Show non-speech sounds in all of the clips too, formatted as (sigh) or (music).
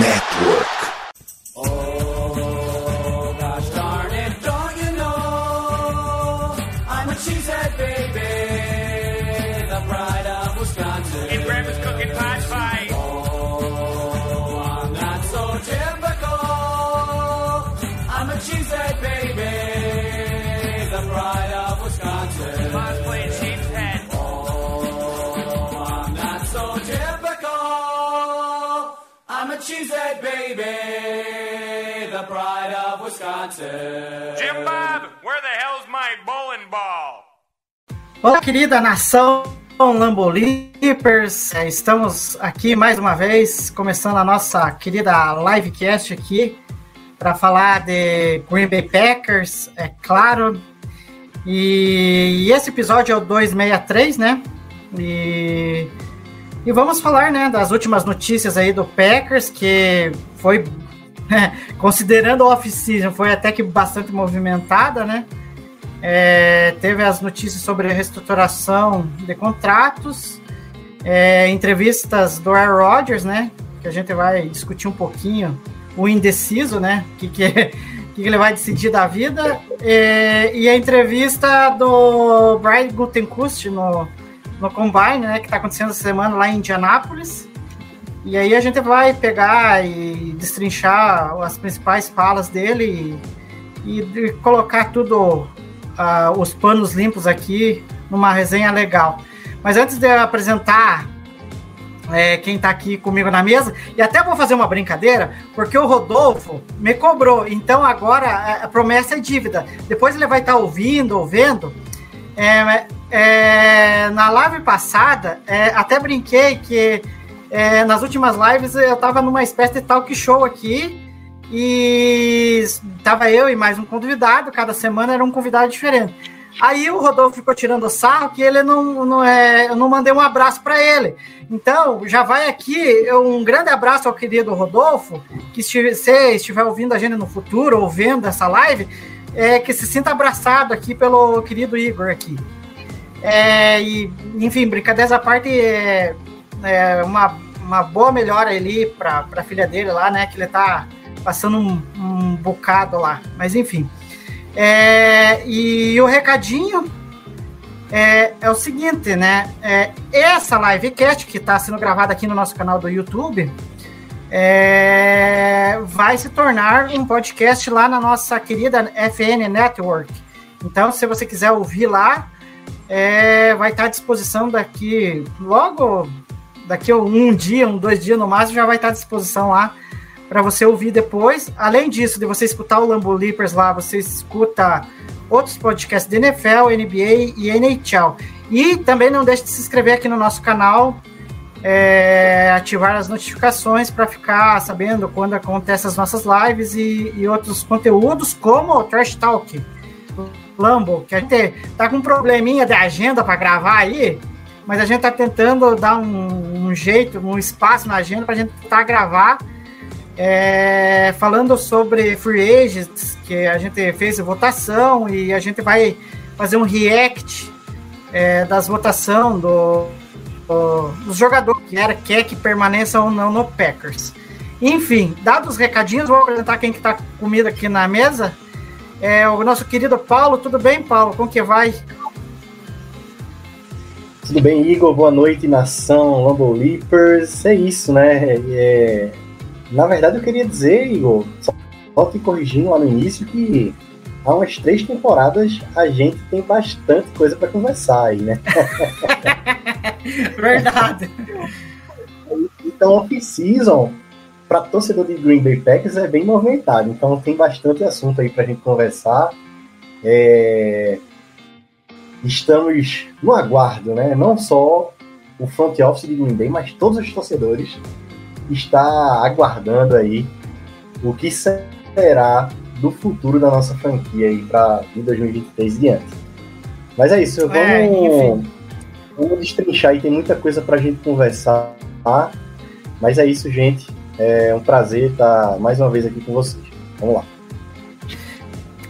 Network. Baby, the pride of Wisconsin. Jim Bob, where the hell's my bowling ball? Olá, querida nação Lambolipers, É, estamos aqui mais uma vez, começando a nossa querida livecast aqui, para falar de Green Bay Packers, é claro. E, e esse episódio é o 263, né? E, e vamos falar, né, das últimas notícias aí do Packers, que foi, (laughs) considerando a off-season, foi até que bastante movimentada, né? É, teve as notícias sobre a reestruturação de contratos, é, entrevistas do Aaron Rodgers, né? Que a gente vai discutir um pouquinho o indeciso, né? O que, que, (laughs) que, que ele vai decidir da vida. É, e a entrevista do Brian Gutenkust no, no Combine, né? Que está acontecendo essa semana lá em Indianápolis. E aí a gente vai pegar e destrinchar as principais falas dele e, e colocar tudo Uh, os panos limpos aqui numa resenha legal. Mas antes de eu apresentar é, quem está aqui comigo na mesa, e até vou fazer uma brincadeira, porque o Rodolfo me cobrou, então agora a promessa é dívida. Depois ele vai estar tá ouvindo, ouvindo. É, é, na live passada, é, até brinquei que é, nas últimas lives eu estava numa espécie de talk show aqui, e tava eu e mais um convidado, cada semana era um convidado diferente. Aí o Rodolfo ficou tirando sarro que ele não, não é, eu não mandei um abraço para ele. Então, já vai aqui um grande abraço ao querido Rodolfo, que se você estiver ouvindo a gente no futuro ou vendo essa live, é, que se sinta abraçado aqui pelo querido Igor aqui. É, e, enfim, brincadeiras à parte, é, é uma, uma boa melhora ali para a filha dele lá, né? Que ele tá passando um, um bocado lá. Mas enfim. É, e o recadinho é, é, o seguinte, né? É, essa livecast que está sendo gravada aqui no nosso canal do YouTube é, vai se tornar um podcast lá na nossa querida FN Network. Então, se você quiser ouvir lá, é, vai estar à disposição daqui logo daqui um dia, um dois dias no máximo, já vai estar à disposição lá para você ouvir depois. Além disso, de você escutar o Lambo Leapers lá, você escuta outros podcasts de NFL, NBA e NHL. E também não deixe de se inscrever aqui no nosso canal, é, ativar as notificações para ficar sabendo quando acontecem as nossas lives e, e outros conteúdos, como o Trash Talk. Lambo, que a gente tá com um probleminha de agenda para gravar aí, mas a gente tá tentando dar um, um jeito, um espaço na agenda para a gente tá gravar é, falando sobre free agents, que a gente fez votação e a gente vai fazer um react é, das votação do, do, dos jogadores que era quer que permaneça ou não no Packers. Enfim, dados os recadinhos, vou apresentar quem que está comigo aqui na mesa. É o nosso querido Paulo. Tudo bem, Paulo? Como que vai? Tudo bem, Igor? Boa noite, nação Lambo Leapers. É isso, né? É, na verdade, eu queria dizer, Igor, só, só te corrigindo lá no início, que há umas três temporadas a gente tem bastante coisa para conversar aí, né? (laughs) Verdade. então, off-season, para torcedor de Green Bay Packers, é bem movimentado. Então, tem bastante assunto aí para a gente conversar. É... Estamos no aguardo, né? Não só o front office de Green Bay, mas todos os torcedores está aguardando aí o que será do futuro da nossa franquia aí para 2023 e diante. Mas é isso, é, vamos, vamos destrinchar aí, tem muita coisa para a gente conversar. Tá? Mas é isso, gente. É um prazer estar mais uma vez aqui com vocês. Vamos lá.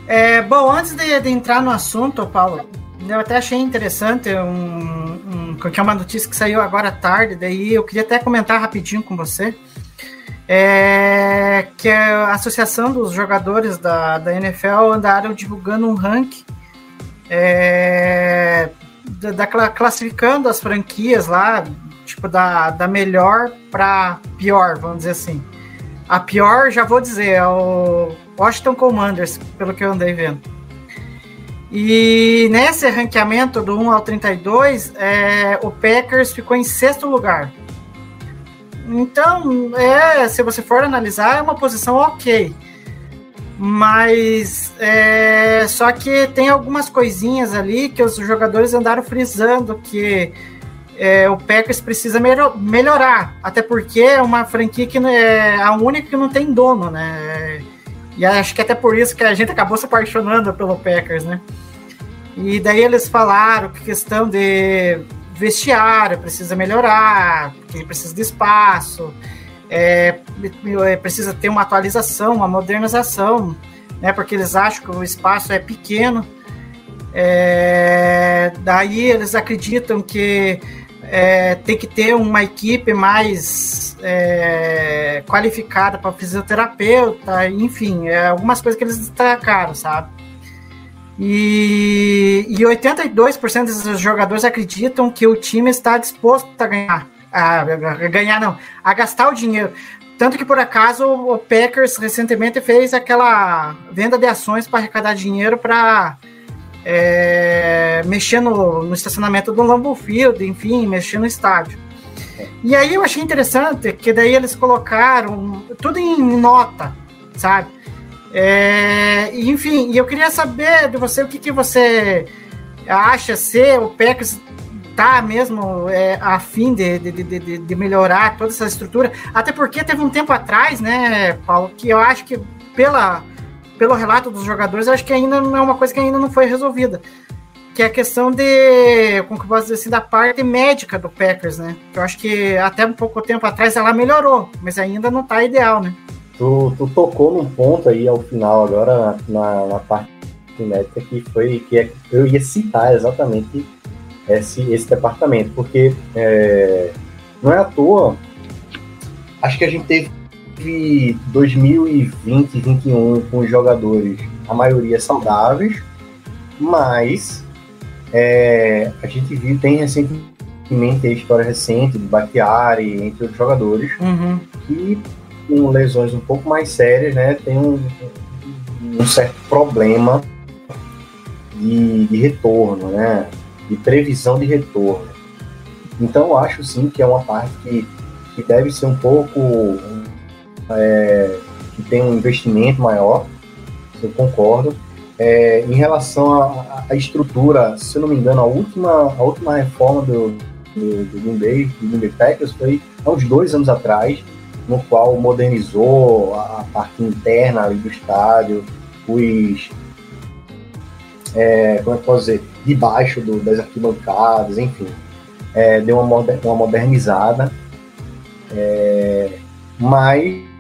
É, bom, antes de, de entrar no assunto, Paulo, eu até achei interessante um, um, que é uma notícia que saiu agora à tarde, daí eu queria até comentar rapidinho com você. é, que a Associação dos Jogadores da, da NFL andaram divulgando um ranking é, da, da, classificando as franquias lá, tipo, da, da melhor para pior, vamos dizer assim. A pior, já vou dizer, é o Washington Commanders, pelo que eu andei vendo. E nesse ranqueamento do 1 ao 32, é, o Packers ficou em sexto lugar. Então, é, se você for analisar, é uma posição ok. Mas é, só que tem algumas coisinhas ali que os jogadores andaram frisando que é, o Packers precisa melhor, melhorar, até porque é uma franquia que é a única que não tem dono, né? E acho que até por isso que a gente acabou se apaixonando pelo Packers, né? E daí eles falaram que questão de vestiário precisa melhorar, que precisa de espaço, é, é, precisa ter uma atualização, uma modernização, né? Porque eles acham que o espaço é pequeno. É, daí eles acreditam que é, tem que ter uma equipe mais é, qualificada para fisioterapeuta, enfim, é, algumas coisas que eles destacaram, sabe? E, e 82% desses jogadores acreditam que o time está disposto a ganhar. A, a ganhar, não, a gastar o dinheiro. Tanto que, por acaso, o Packers recentemente fez aquela venda de ações para arrecadar dinheiro para é, mexer no, estacionamento do Lambeau Field, enfim, mexer no estádio. E aí eu achei interessante que daí eles colocaram tudo em nota, sabe? É, enfim, eu queria saber de você o que, que você acha ser o Packers tá mesmo é, a fim de, de, de, de, melhorar toda essa estrutura, até porque teve um tempo atrás, né, Paulo, que eu acho que pela pelo relato dos jogadores, acho que ainda não é uma coisa que ainda não foi resolvida. Que é a questão de, como que eu posso dizer assim, da parte médica do Packers, né? Eu acho que até um pouco tempo atrás ela melhorou, mas ainda não tá ideal, né? Tu, tu tocou num ponto aí ao final agora na, na parte médica que foi que é, eu ia citar exatamente esse, esse departamento, porque é, não é à toa, acho que a gente teve 2020 e 2021 com os jogadores, a maioria saudáveis, mas é, a gente viu, tem recentemente a história recente do Bakhtiari, entre os jogadores, uhum. que com lesões um pouco mais sérias, né, tem um, um certo problema de, de, retorno, né, de previsão de retorno. Então, eu acho sim que é uma parte que, que deve ser um pouco é, que tem um investimento maior, eu concordo. É, em relação à, estrutura, se eu não me engano, a última, a última reforma do, do, do Green Bay, do Green Bay Packers foi há uns dois anos atrás, no qual modernizou a, parte interna do estádio, os é, como é que posso dizer, debaixo do, das arquibancadas, enfim, é, deu uma, uma modernizada, é, mas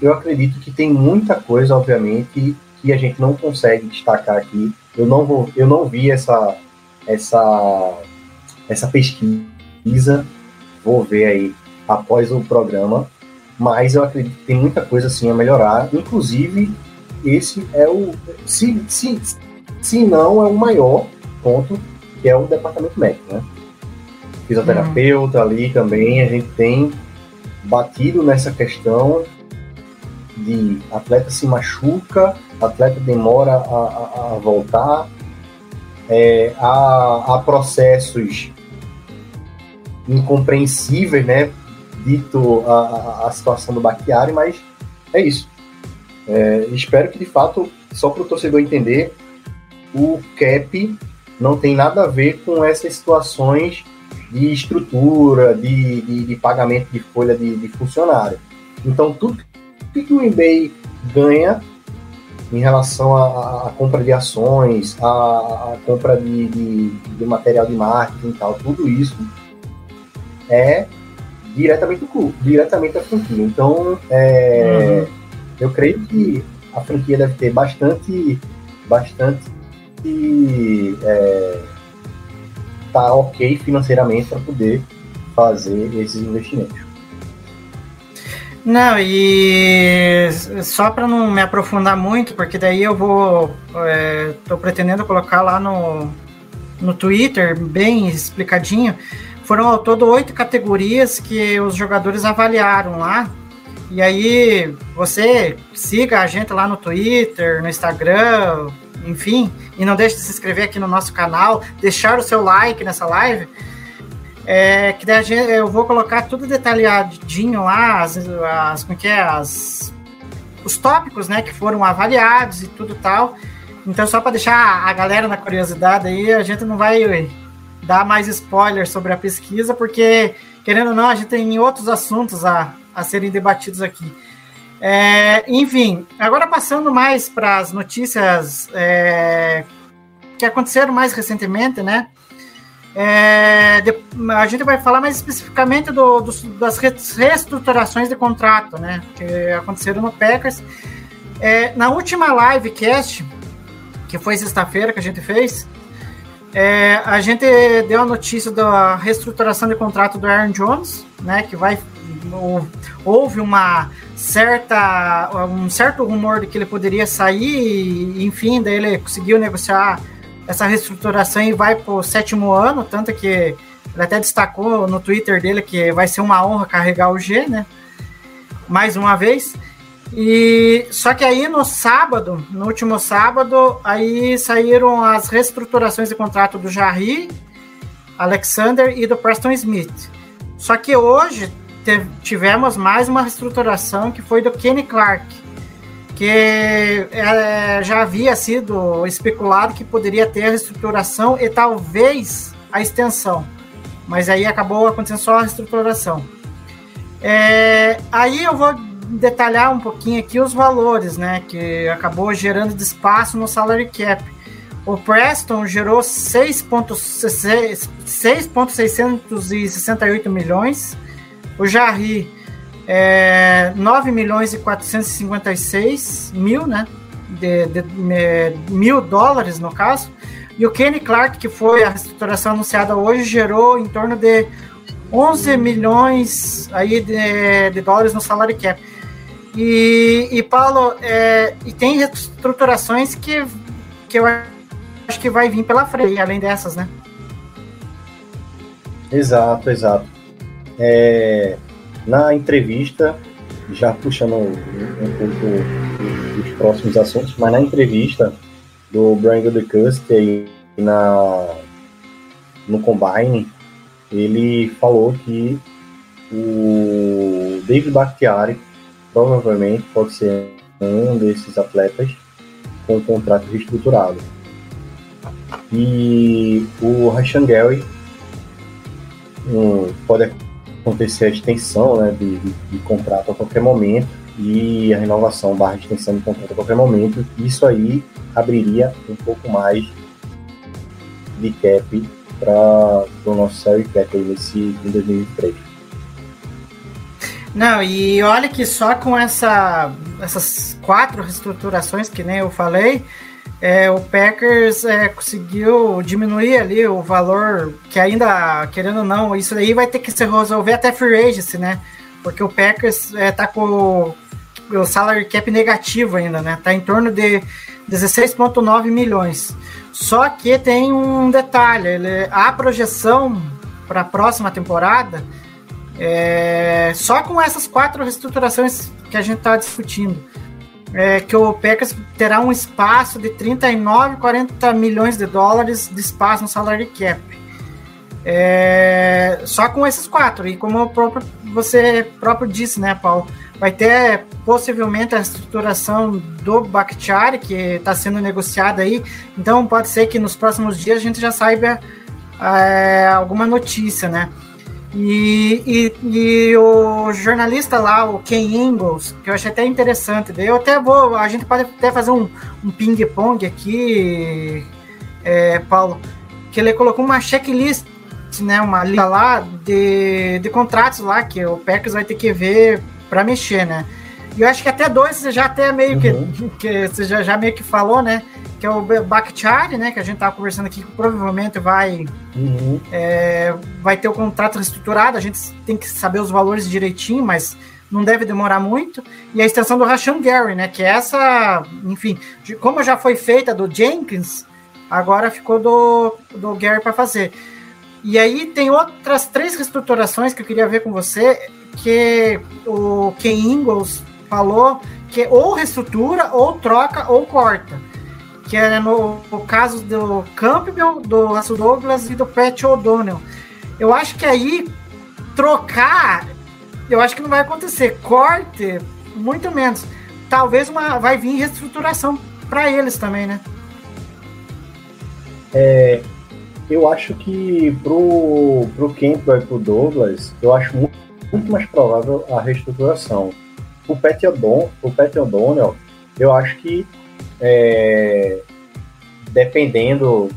eu acredito que tem muita coisa, obviamente, que a gente não consegue destacar aqui. Eu não vou, eu não vi essa essa essa pesquisa, vou ver aí após o programa, mas eu acredito que tem muita coisa assim a melhorar, inclusive esse é o se, se, se não é o maior ponto que é o departamento médico, né? Fisioterapeuta uhum. ali também a gente tem batido nessa questão de atleta se machuca, atleta demora a, a, a voltar, é, há, há, processos incompreensíveis, né? Dito a, a situação do Baquiari, mas é isso. É, espero que de fato, só para o torcedor entender, o CAP não tem nada a ver com essas situações de estrutura, de, de, de pagamento de folha de, de funcionário. Então, tudo que, que o eBay ganha em relação à, à compra de ações, à, à compra de, de, de, material de marketing e tal, tudo isso é diretamente do clube, diretamente da franquia. Então, é, uhum. eu creio que a franquia deve ter bastante, bastante é, tá ok financeiramente para poder fazer esses investimentos. Não, e só para não me aprofundar muito, porque daí eu vou. Estou pretendendo colocar lá no, no Twitter, bem explicadinho. Foram ao todo oito categorias que os jogadores avaliaram lá. E aí, você siga a gente lá no Twitter, no Instagram, enfim, e não deixe de se inscrever aqui no nosso canal, deixar o seu like nessa live. É, que daí eu vou colocar tudo detalhadinho lá, as, as, como é que é, as, os tópicos, né, que foram avaliados e tudo tal. Então, só para deixar a galera na curiosidade aí, a gente não vai dar mais spoilers sobre a pesquisa, porque, querendo ou não, a gente tem outros assuntos a, a serem debatidos aqui. É, enfim, agora passando mais para as notícias é, que aconteceram mais recentemente, né? É, de, a gente vai falar mais especificamente do, do, das reestruturações de contrato, né? Que aconteceram no Packers. É, na última livecast, que foi sexta-feira que a gente fez, é, a gente deu a notícia da reestruturação de contrato do Aaron Jones, né? Que vai houve uma certa um certo rumor de que ele poderia sair, enfim, daí ele conseguiu negociar essa reestruturação e vai para o sétimo ano, tanto que ele até destacou no Twitter dele que vai ser uma honra carregar o G, né? Mais uma vez. E só que aí no sábado, no último sábado, aí saíram as reestruturações de contrato do Jarry, Alexander e do Preston Smith. Só que hoje tivemos mais uma reestruturação que foi do Kenny Clark, que é, já havia sido especulado que poderia ter a reestruturação e talvez a extensão, mas aí acabou acontecendo só a reestruturação. É, aí eu vou detalhar um pouquinho aqui os valores, né, que acabou gerando de espaço no salary cap. O Preston gerou 6,668 milhões, o Jarry, é, 9 milhões e 456 mil, né? De, de, de, mil dólares, no caso. E o Kenny Clark, que foi a reestruturação anunciada hoje, gerou em torno de 11 milhões aí de, de dólares no salário cap. E, e Paulo, é, e tem reestruturações que, que eu acho que vai vir pela frente, além dessas, né? Exato, exato. É, na entrevista, já puxando um, pouco dos próximos assuntos, mas na entrevista do Brian DeCust aí na, no Combine, ele falou que o David Bakhtiari provavelmente pode ser um desses atletas com um contrato reestruturado. E o Rashan Gary um, pode acontecer a extensão né, de, de, de, contrato a qualquer momento e a renovação barra extensão de contrato a qualquer momento. Isso aí abriria um pouco mais de cap para o nosso salary cap nesse, em 2023. Não, e olha que só com essa, essas quatro reestruturações que nem eu falei, é, o Packers é, conseguiu diminuir ali o valor que ainda, querendo ou não, isso aí vai ter que se resolver até free agency, né? Porque o Packers é, tá com o, o salary cap negativo ainda, né? Tá em torno de 16,9 milhões. Só que tem um detalhe, ele, a projeção para a próxima temporada é, só com essas quatro reestruturações que a gente está discutindo é, que o Packers terá um espaço de 39, 40 milhões de dólares de espaço no salary cap. É, só com esses quatro. E como próprio, você próprio disse, né, Paulo? Vai ter possivelmente a estruturação do Bakhtiari, que está sendo negociada aí. Então pode ser que nos próximos dias a gente já saiba é, alguma notícia, né? E, e, e, o jornalista lá, o Ken Ingalls, que eu achei até interessante, eu até vou, a gente pode até fazer um, um ping-pong aqui, é, Paulo, que ele colocou uma checklist, né, uma lista lá de, de contratos lá que o Packers vai ter que ver para mexer, né? E eu acho que até dois você já até meio uhum. que, que você já, já meio que falou, né? Que é o Bakhtiari, né, que a gente estava conversando aqui, que provavelmente vai, uhum. é, vai ter o contrato reestruturado, a gente tem que saber os valores direitinho, mas não deve demorar muito, e a extensão do Rashan Gary, né? Que é essa, enfim, de, como já foi feita do Jenkins, agora ficou do, do Gary para fazer. E aí tem outras três reestruturações que eu queria ver com você, que o Ken Ingalls falou que ou reestrutura, ou troca, ou corta. Que é no, no caso do Campbell, do Russell Douglas e do Pat O'Donnell. Eu acho que aí trocar, eu acho que não vai acontecer. Corte, muito menos. Talvez uma, vai vir reestruturação para eles também, né? É, eu acho que pro, pro Campbell e pro Douglas, eu acho muito, muito mais provável a reestruturação. O Pat O'Donnell, eu acho que é, dependendo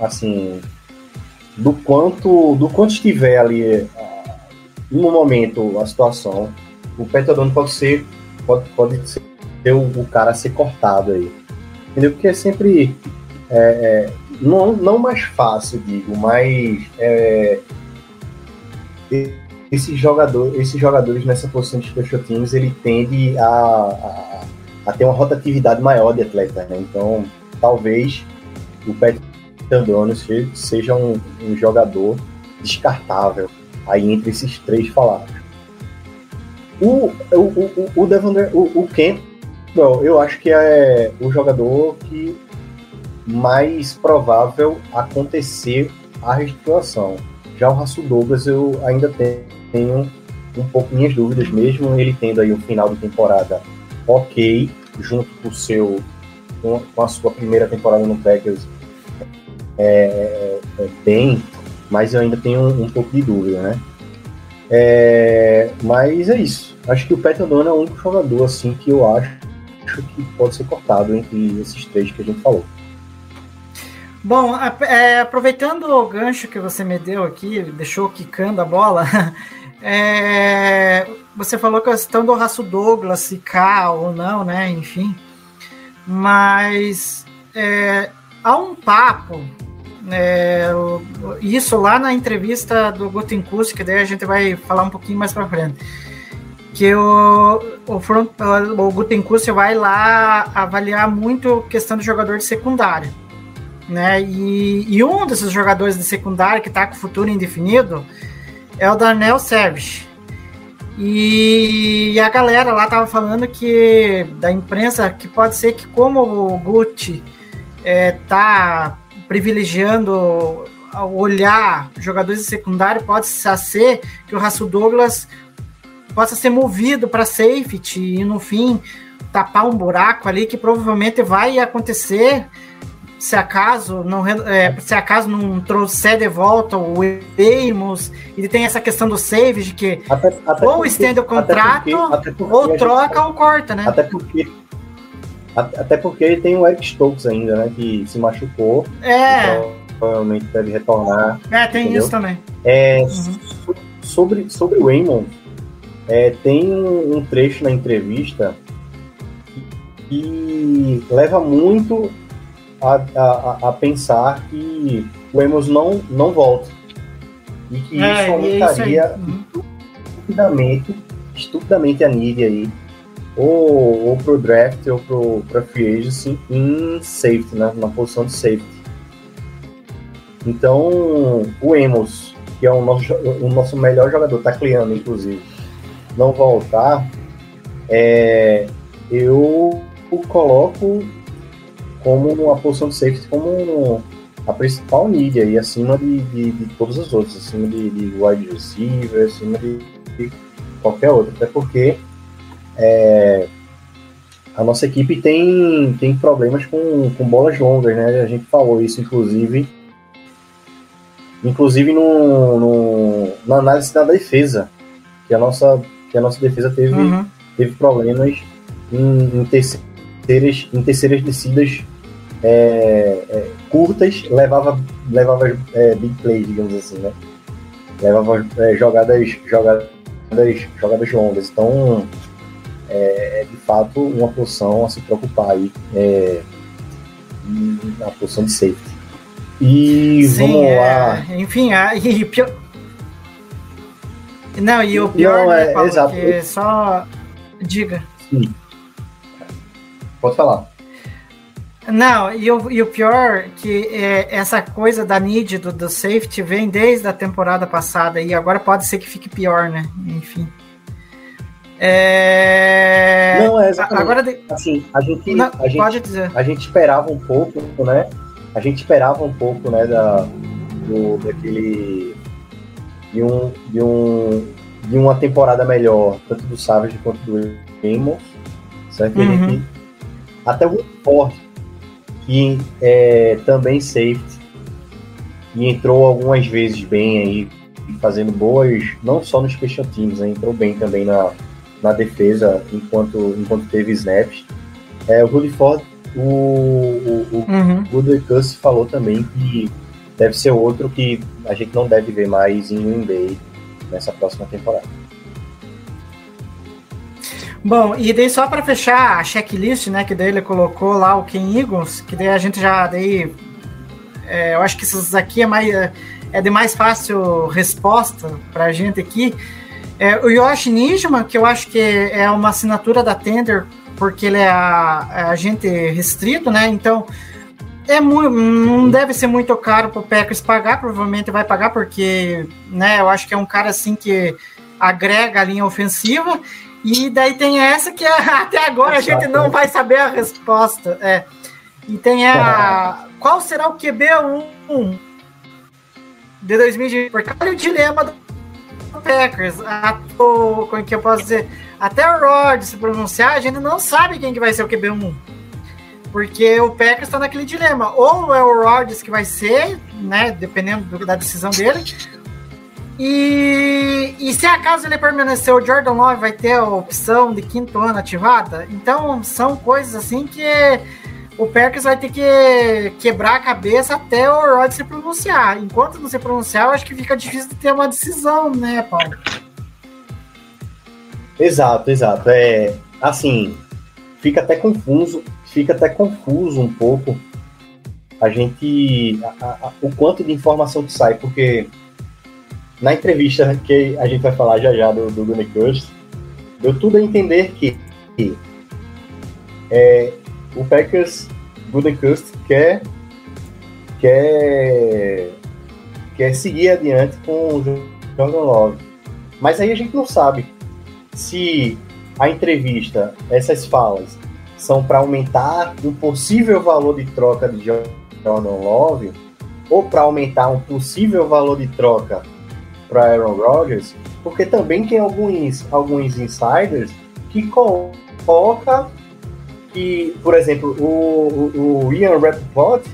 assim do quanto do quanto estiver ali no momento a situação, o O'Donnell pode ser pode, pode ser o, o cara ser cortado aí. Entendeu? Porque é sempre é, é, não, não mais fácil, digo, mas é, esses, jogador, esses jogadores nessa posição de special teams, ele tende a, a, a ter uma rotatividade maior de atletas, né? Então, talvez o Pat Androne seja um, um, jogador descartável aí entre esses três falados. O, o, o, o, o, o Campbell, eu acho que é o jogador que mais provável acontecer a reestruturação. Já o Raço Douglas eu ainda tenho um pouco minhas dúvidas, mesmo ele tendo aí o final de temporada ok, junto com seu com a sua primeira temporada no Packers é, é, bem, mas eu ainda tenho um, um pouco de dúvida, né? É, mas é isso. Acho que o Pat O'Donnell é o único jogador assim que eu acho que pode ser cortado entre esses três que a gente falou. Bom, é, aproveitando o gancho que você me deu aqui, deixou quicando a bola, (laughs) é, você falou que a questão do Raço Douglas, se cá ou não, né? Enfim. Mas é, há um papo, é, isso lá na entrevista do Gutenkust, que daí a gente vai falar um pouquinho mais para frente, que o, o, front, o Gutenkust vai lá avaliar muito a questão do jogador de secundária né? E, e um desses jogadores de secundária que está com futuro indefinido é o Daniel Savage. E, e, a galera lá tava falando que da imprensa que pode ser que como o Gucci é, tá privilegiando olhar jogadores de secundário, pode ser que o Raço Douglas possa ser movido para safety e no fim tapar um buraco ali que provavelmente vai acontecer se acaso não é, se acaso não trouxer de volta o Amos, ele tem essa questão do save de que até, até ou porque, estende o contrato até porque, ou troca gente, ou corta, né? Até porque até porque ele tem o Eric Stokes ainda, né, que se machucou. É. Então, provavelmente deve retornar. É, tem entendeu? isso também. É, uhum. sobre, sobre o Raymond, é, tem um, um trecho na entrevista que leva muito a, a, a pensar que o Emos não, não volta. E que é, isso aumentaria isso estupidamente, estupidamente a nível aí, ou, ou pro draft ou pro, pro free agency em safety, né, na posição de safety. Então, o Emos, que é o nosso, o nosso melhor jogador, tacleando inclusive, não voltar, é, eu coloco como a posição de safety como a principal need aí, acima de, de, de todas as outras, acima de, de wide receiver, acima de, de qualquer outra, até porque é, a nossa equipe tem, tem problemas com, com bolas longas, né? A gente falou isso, inclusive, inclusive no, no, na análise da defesa, que a nossa, que a nossa defesa teve, uhum. teve problemas em, em terceiras, em terceiras descidas é, é, curtas levava, levava é, big plays, digamos assim, né? Levava é, jogadas, jogadas, jogadas longas. Então, é, é, de fato uma posição a se preocupar aí é, na posição de safety. E Sim, vamos é, lá. Enfim, a, e, Não, e o pior, né, é, Paulo, exato. só... Diga. Pode falar. Não, e o, e o pior que é, essa coisa da need do, do safety vem desde a temporada passada e agora pode ser que fique pior, né? Enfim. É... Não, é exatamente. Agora, de- Assim, a gente, não, a gente pode dizer. a gente esperava um pouco, né? A gente esperava um pouco, né, da, do, daquele de um, de um de uma temporada melhor, tanto do Savage quanto do Amos, certo? Uhum. até o Ford, que é também safety e entrou algumas vezes bem aí, fazendo boas, não só nos special teams, né, entrou bem também na, na defesa enquanto, enquanto teve snaps. É, o Rudy Ford, o, o, o Uhum. Cuss falou também que deve ser outro que a gente não deve ver mais em Green Bay nessa próxima temporada. Bom, e daí só para fechar a checklist, né, que daí ele colocou lá o Ken Eagles, que daí a gente já daí é, eu acho que esses aqui é mais é de mais fácil resposta para a gente aqui. É, o Yoshi Nijima, que eu acho que é uma assinatura da Tender, porque ele é, a- é agente restrito, né? Então é muito, não deve ser muito caro para o Packers pagar, provavelmente vai pagar, porque né, eu acho que é um cara assim que agrega a linha ofensiva. E daí tem essa que (laughs) até agora a gente não vai saber a resposta. É. E tem a. Qual será o QB1 de 2020? Porque olha o dilema do Packers. A, o, como é que eu posso dizer? Até o Rod se pronunciar, a gente não sabe quem que vai ser o QB1. Porque o Packers está naquele dilema. Ou é o Rodgers que vai ser, né? Dependendo do- da decisão dele. E, e se acaso ele permanecer, o Jordan Love vai ter a opção de quinto ano ativada? Então são coisas assim que o Packers vai ter que quebrar a cabeça até o Rod se pronunciar. Enquanto não se pronunciar, eu acho que fica difícil de ter uma decisão, né, Paulo? Exato, exato. É assim, fica até confuso, fica até confuso um pouco a gente a- a- o quanto de informação que sai, porque na entrevista que a gente vai falar já já do, do Crust, deu tudo a entender que, que, é, o Packers Gutekunst quer quer quer seguir adiante com o Jordan Love. Mas aí a gente não sabe se a entrevista, essas falas, são para aumentar um possível valor de troca de Jordan Love ou para aumentar um possível valor de troca para Aaron Rodgers, porque também tem alguns, alguns insiders que coloca que, por exemplo, o, o, Ian Rappaport,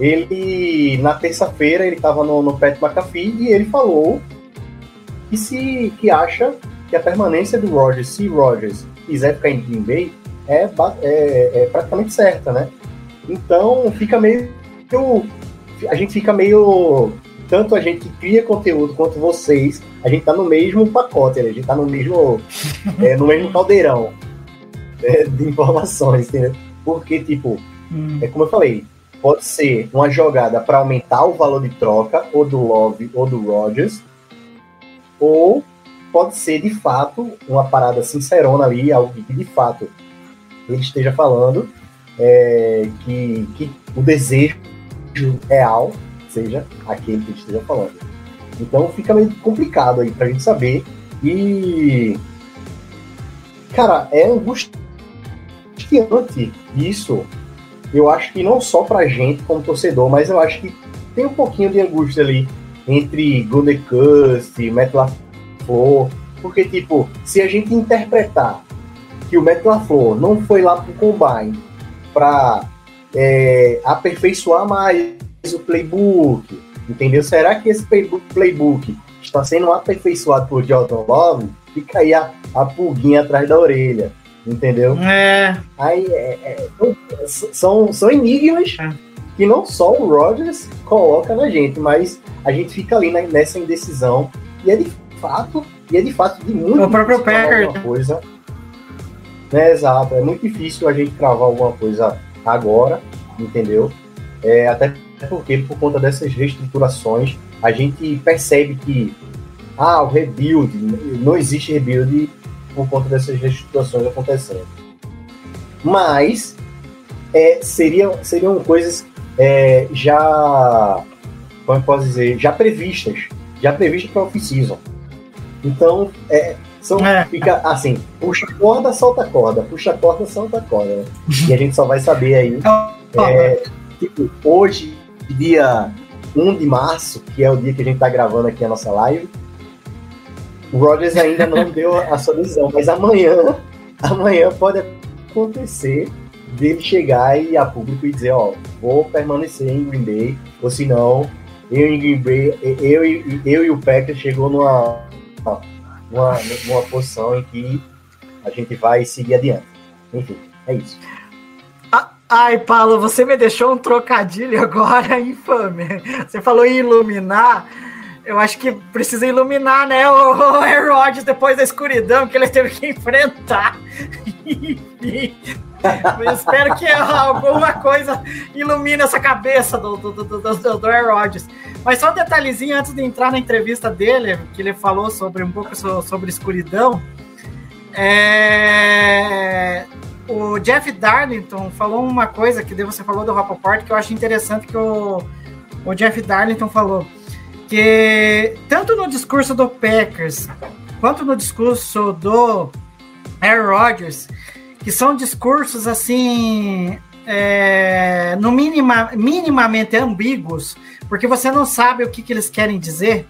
ele na terça-feira ele estava no, no Pat McAfee e ele falou que se que acha que a permanência do Rodgers, se Rodgers quiser ficar em Green Bay, é, é, é praticamente certa, né? Então fica meio a gente fica meio tanto a gente que cria conteúdo quanto vocês, a gente tá no mesmo pacote, né? a gente tá no mesmo (laughs) é, no mesmo caldeirão é, de informações, entendeu? Porque tipo Hum. é como eu falei, pode ser uma jogada para aumentar o valor de troca, ou do Love ou do Rodgers, ou pode ser de fato uma parada sincerona ali, algo que de fato ele esteja falando, é, que, que o desejo real seja aquele que ele esteja falando. Então fica meio complicado aí pra gente saber. E. Cara, é angustiante isso eu acho que não só pra gente como torcedor, mas eu acho que tem um pouquinho de angústia ali entre Gundercust, Matt LaFleur, porque, tipo, se a gente interpretar que o Matt LaFleur não foi lá pro Combine pra é, aperfeiçoar mais o playbook, entendeu? Será que esse playbook, está sendo aperfeiçoado por Jordan Love? Fica aí a, a pulguinha atrás da orelha, entendeu? É, Aí é, é, são, são enigmas É. que não só o Rogers coloca na gente, mas a gente fica ali nessa indecisão. E é de fato, e é de fato de muito O próprio coisa. Né, exato, é muito difícil a gente cravar alguma coisa agora, entendeu? É, até porque por conta dessas reestruturações, a gente percebe que ah, o rebuild, não existe rebuild por conta dessas reestruturações acontecendo. Mas é, seriam, seriam coisas é, já, como eu posso dizer, já previstas, já previstas para off-season. Então, é, são, É. fica assim, puxa corda, solta corda, puxa corda, solta corda. né? E a gente só vai saber aí (laughs) é, tipo, hoje, dia 1 de março, que é o dia que a gente tá gravando aqui a nossa live, o Rogers ainda não (laughs) deu a sua decisão, mas amanhã, amanhã pode acontecer dele chegar e a público e dizer, ó, vou permanecer em Green Bay, ou se não, eu em Green Bay, eu, e- eu e o Packers chegou numa, numa, numa posição em que a gente vai seguir adiante. Enfim, é isso. Ai, Paulo, você me deixou um trocadilho agora (laughs) infame. Você falou em iluminar. Eu acho que precisa iluminar, né, o Rodgers depois da escuridão que ele teve que enfrentar. Enfim, eu espero que alguma coisa ilumine essa cabeça do, do, do, do, do, Rodgers. Mas só um detalhezinho antes de entrar na entrevista dele, que ele falou sobre um pouco so- sobre escuridão. É, o Jeff Darlington falou uma coisa que você falou do Rapoport que eu acho interessante que o, o Jeff Darlington falou que tanto no discurso do Packers quanto no discurso do Aaron Rodgers que são discursos assim é, no minima, minimamente ambíguos porque você não sabe o que, que eles querem dizer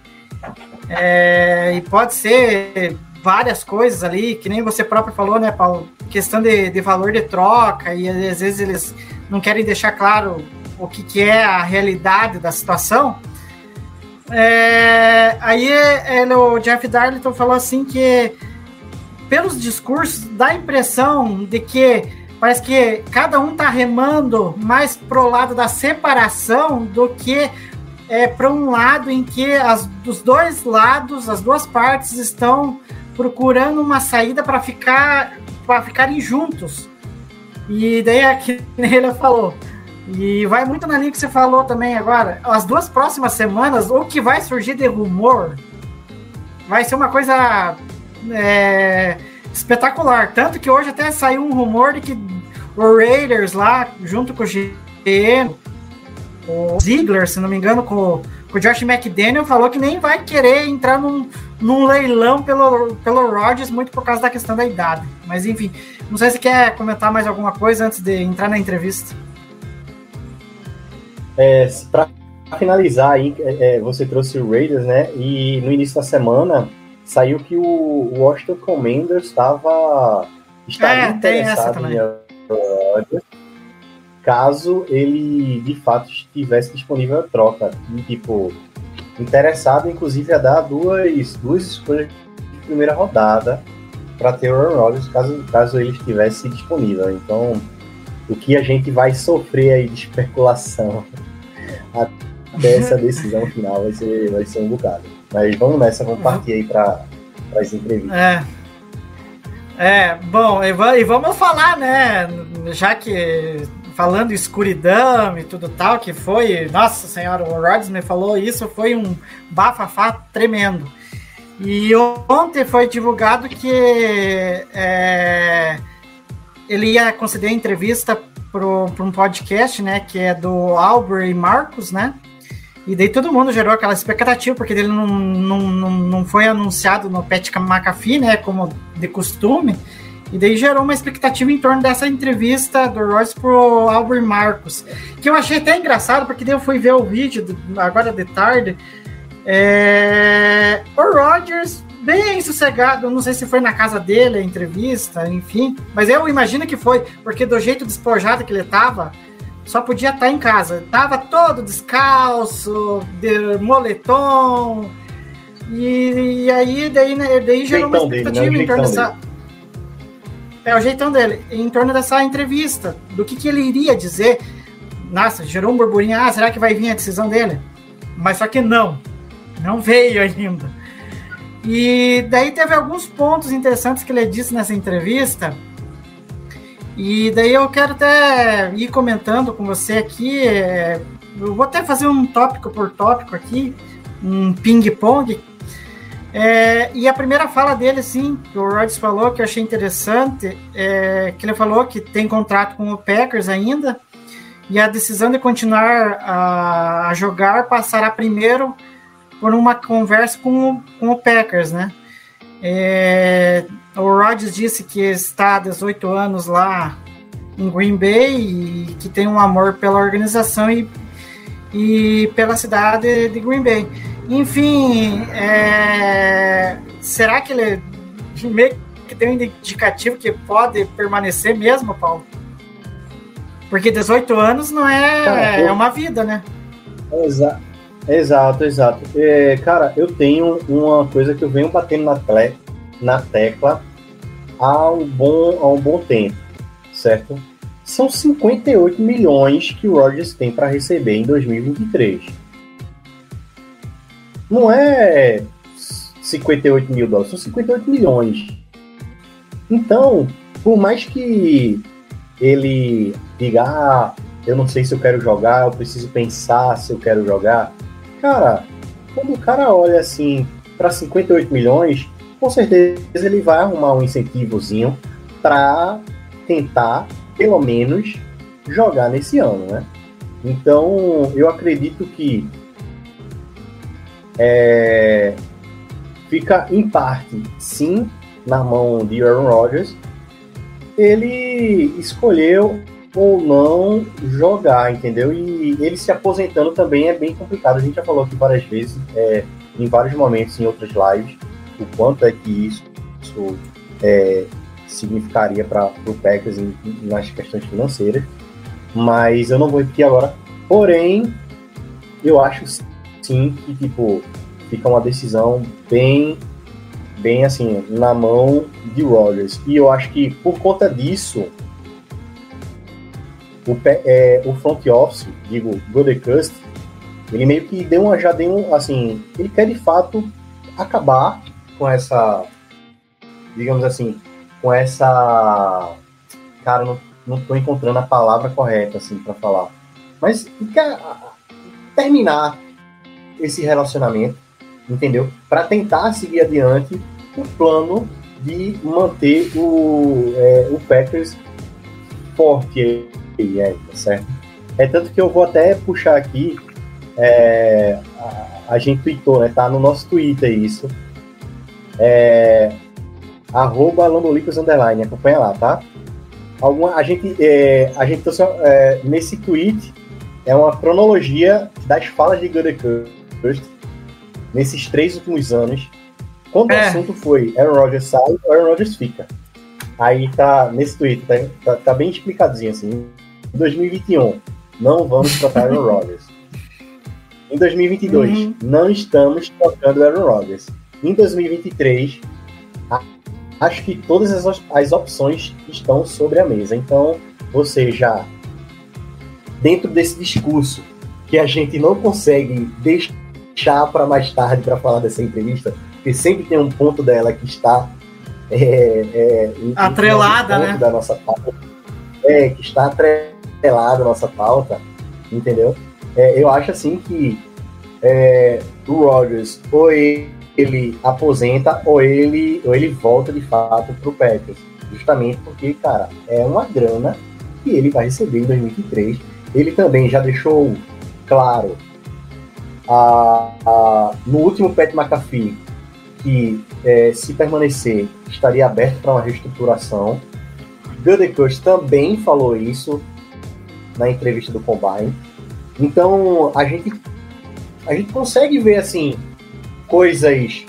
É, e pode ser várias coisas ali, que nem você próprio falou, né, Paulo? Questão de, de valor de troca, e às vezes eles não querem deixar claro o que, que é a realidade da situação. É, aí ele, o Jeff Darlington falou assim que pelos discursos dá a impressão de que parece que cada um tá remando mais pro lado da separação do que é, para um lado em que as, dos dois lados, as duas partes estão procurando uma saída para ficar para ficarem juntos. E daí que (laughs) ele falou. E vai muito na linha que você falou também agora. As duas próximas semanas, o que vai surgir de rumor vai ser uma coisa é, espetacular. Tanto que hoje até saiu um rumor de que o Raiders lá, junto com o GM, o Ziegler, se não me engano, com o Josh McDaniel, falou que nem vai querer entrar num, num leilão pelo, pelo Rodgers, muito por causa da questão da idade. Mas enfim, não sei se quer comentar mais alguma coisa antes de entrar na entrevista. É, para finalizar aí, é, é, você trouxe o Raiders, né? E no início da semana saiu que o Washington Commanders estava estaria É, tem essa interessado também. em Rodgers, caso ele de fato estivesse disponível a troca. E, tipo, interessado inclusive a dar duas, duas escolhas de primeira rodada para ter o Aaron Rodgers caso, caso ele estivesse disponível. Então, o que a gente vai sofrer aí de especulação (laughs) até essa (laughs) decisão final vai ser, vai ser um bocado. Mas vamos nessa, vamos partir aí para as entrevistas. É. É, bom, e, va- e vamos falar, né? Já que falando escuridão e tudo tal, que foi, nossa senhora, o Rodgers me falou isso, foi um bafafá tremendo. E ontem foi divulgado que é, ele ia conceder entrevista para um podcast, né? Que é do Albert e Marcos, né? E daí todo mundo gerou aquela expectativa, porque ele não, não, não, não foi anunciado no Pat McAfee, né? Como de costume. E daí gerou uma expectativa em torno dessa entrevista do Royce pro Albert Marcos. Que eu achei até engraçado, porque daí eu fui ver o vídeo do- agora de tarde. É, O Rogers, bem sossegado, não sei se foi na casa dele a entrevista, enfim. Mas eu imagino que foi, porque do jeito despojado que ele tava, só podia estar em casa. Tava todo descalço, de moletom. E, e aí, daí, né, daí gerou uma dele, né? Expectativa em torno dessa. É o jeitão dele, em torno dessa entrevista, do que, que ele iria dizer. Nossa, gerou um burburinho. Ah, será que vai vir a decisão dele? Mas só que não, não veio ainda. E daí teve alguns pontos interessantes que ele disse nessa entrevista. E daí eu quero até ir comentando com você aqui. é, Eu vou até fazer um tópico por tópico aqui, um ping-pong. É, e a primeira fala dele, sim, que o Rodgers falou, que eu achei interessante, é, que ele falou que tem contrato com o Packers ainda, e a decisão de continuar a, a jogar passará primeiro por uma conversa com o, com o Packers, né? É, o Rodgers disse que está há 18 anos lá em Green Bay e que tem um amor pela organização e, e pela cidade de Green Bay. Enfim, é, será que ele meio que tem um indicativo que pode permanecer mesmo, Paulo? Porque 18 anos não é, Cara, eu- é uma vida, né? Exa exato, exato. É, cara, eu tenho uma coisa que eu venho batendo na, tle na tecla há um, bom, há um bom tempo, certo? São 58 milhões que o Rodgers tem para receber em 2023. Não é 58 mil dólares, são 58 milhões. Então, por mais que ele diga, ah, eu não sei se eu quero jogar, eu preciso pensar se eu quero jogar. Cara, quando o cara olha assim para 58 milhões, com certeza ele vai arrumar um incentivozinho para tentar, pelo menos, jogar nesse ano, né? Então, eu acredito que é, fica em parte, sim, na mão de Aaron Rodgers. Ele escolheu ou não jogar, entendeu? E ele se aposentando também é bem complicado. A gente já falou aqui várias vezes, é, em vários momentos, em outras lives, o quanto é que isso, isso, é, significaria para o Packers em- nas questões financeiras. Mas eu não vou repetir agora. Porém, eu acho sim que tipo fica uma decisão bem, bem assim na mão de Rodgers. E eu acho que por conta disso o, é, o front office, digo, Godecust, ele meio que deu uma, já deu um, assim, ele quer de fato acabar com essa, digamos assim, com essa, cara, não, não tô encontrando a palavra correta, assim, para falar, mas terminar esse relacionamento, entendeu? Para tentar seguir adiante o plano de manter o, é, o Packers forte é, tá certo? É tanto que eu vou até puxar aqui. é, a, a gente tweetou, né? Tá no nosso Twitter isso. É, arroba Lambolicos Underline, acompanha lá, tá? Alguma, a gente, é, a gente trouxe, é, nesse tweet é uma cronologia das falas de Gutekunst nesses três últimos anos. Quando É. o assunto foi Aaron Rodgers sai, Aaron Rodgers fica. Aí tá nesse tweet, tá, tá, tá bem explicadinho assim. Em 2021, não vamos trocar Aaron Rodgers. Em 2022, Uhum. não estamos trocando Aaron Rodgers. Em 2023, a- acho que todas as, as opções estão sobre a mesa. Então, ou seja, dentro desse discurso que a gente não consegue deixar para mais tarde para falar dessa entrevista, porque sempre tem um ponto dela que está é, é, em Atrelada, né? Da nossa pauta, é, que está atrelada à nossa pauta, entendeu? É, eu acho assim que é, o Rodgers ou ele aposenta ou ele, ou ele volta de fato pro Packers. Justamente porque, cara, é uma grana que ele vai receber em 2023. Ele também já deixou claro a, a- no último Pat McAfee que é, se permanecer estaria aberto para uma reestruturação. Gutekunst também falou isso na entrevista do Combine. Então a gente a gente consegue ver assim coisas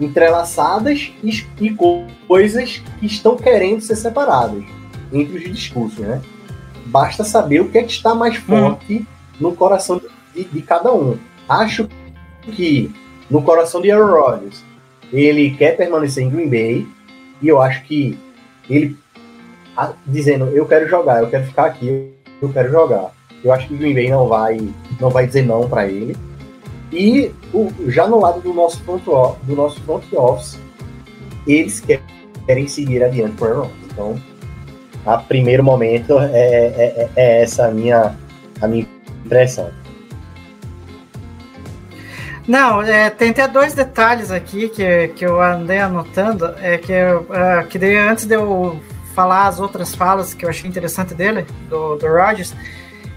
entrelaçadas e, e co- coisas que estão querendo ser separadas entre os discursos, né? Basta saber o que é que está mais forte no coração de, de cada um. Acho que no coração de Aaron Rodgers ele quer permanecer em Green Bay e eu acho que ele a- dizendo eu quero jogar, eu quero ficar aqui, eu quero jogar. Eu acho que o Green Bay não vai não vai dizer não para ele. E o- já no lado do nosso front, do nosso front office, eles que- querem seguir adiante com o Aaron. Então, a primeiro momento é, é- é- é essa a minha, a minha impressão. Não, é, tem até dois detalhes aqui que, que eu andei anotando. É que, uh, que antes de eu falar as outras falas que eu achei interessante dele, do, do Rogers,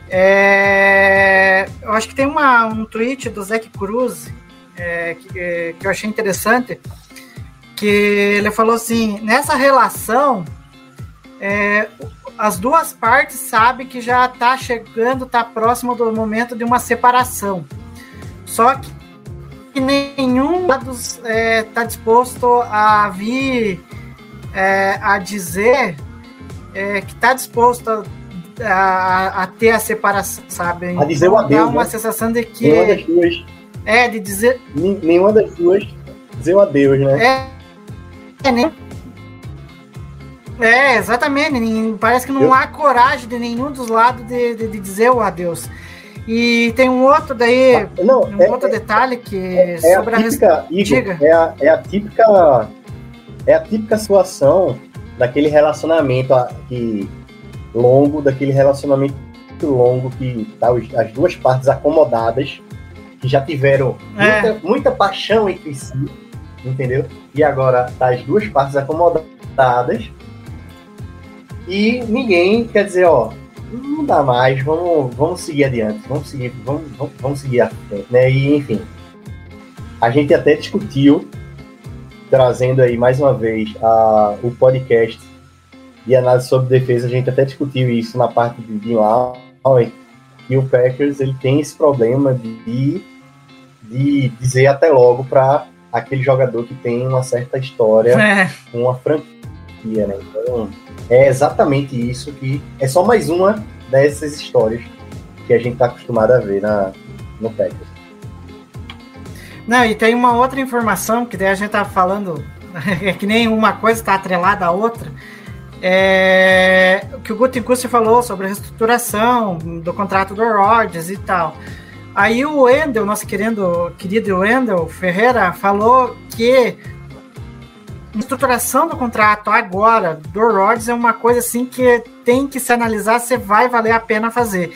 é, eu acho que tem uma, um tweet do Zac Cruz é, que, que eu achei interessante, que ele falou assim, nessa relação, é, as duas partes sabem que já está chegando, está próximo do momento de uma separação. Só que nenhum lado está é, disposto a vir é, a dizer é, que está disposto a, a, a, ter a separação, sabe? A dizer então, o adeus. Dá uma né? sensação de que. Nenhuma das duas. É, de dizer. Nenhuma das duas dizer o adeus, né? É. É, nem... é exatamente. Parece que não Eu... há coragem de nenhum dos lados de, de, de dizer o adeus. E tem um outro daí, ah, não, um é, outro é, detalhe que é, é sobre a típica, a Igor, é, a, é a típica é a típica situação daquele relacionamento que longo, daquele relacionamento longo que tá as duas partes acomodadas, que já tiveram é. muita, muita paixão entre si, entendeu? E agora tá as duas partes acomodadas e ninguém quer dizer, ó, não dá mais, vamos, vamos seguir adiante, vamos seguir, vamos, vamos, vamos seguir à frente, né? E enfim, a gente até discutiu, trazendo aí mais uma vez a, o podcast de análise sobre defesa, a gente até discutiu isso na parte de Bin Laden, e o Packers ele tem esse problema de, de dizer até logo para aquele jogador que tem uma certa história é. com uma franquia, né? Então, é exatamente isso que é só mais uma dessas histórias que a gente está acostumado a ver na, no Packers. Não, e tem uma outra informação que daí a gente tá falando, (laughs) é que nem uma coisa está atrelada à outra. É, que o Gutenkust falou sobre a reestruturação do contrato do Rodgers e tal. Aí o Wendel, nosso querido, querido Wendel Ferreira, falou que estruturação do contrato agora do Rodgers é uma coisa assim que tem que se analisar se vai valer a pena fazer.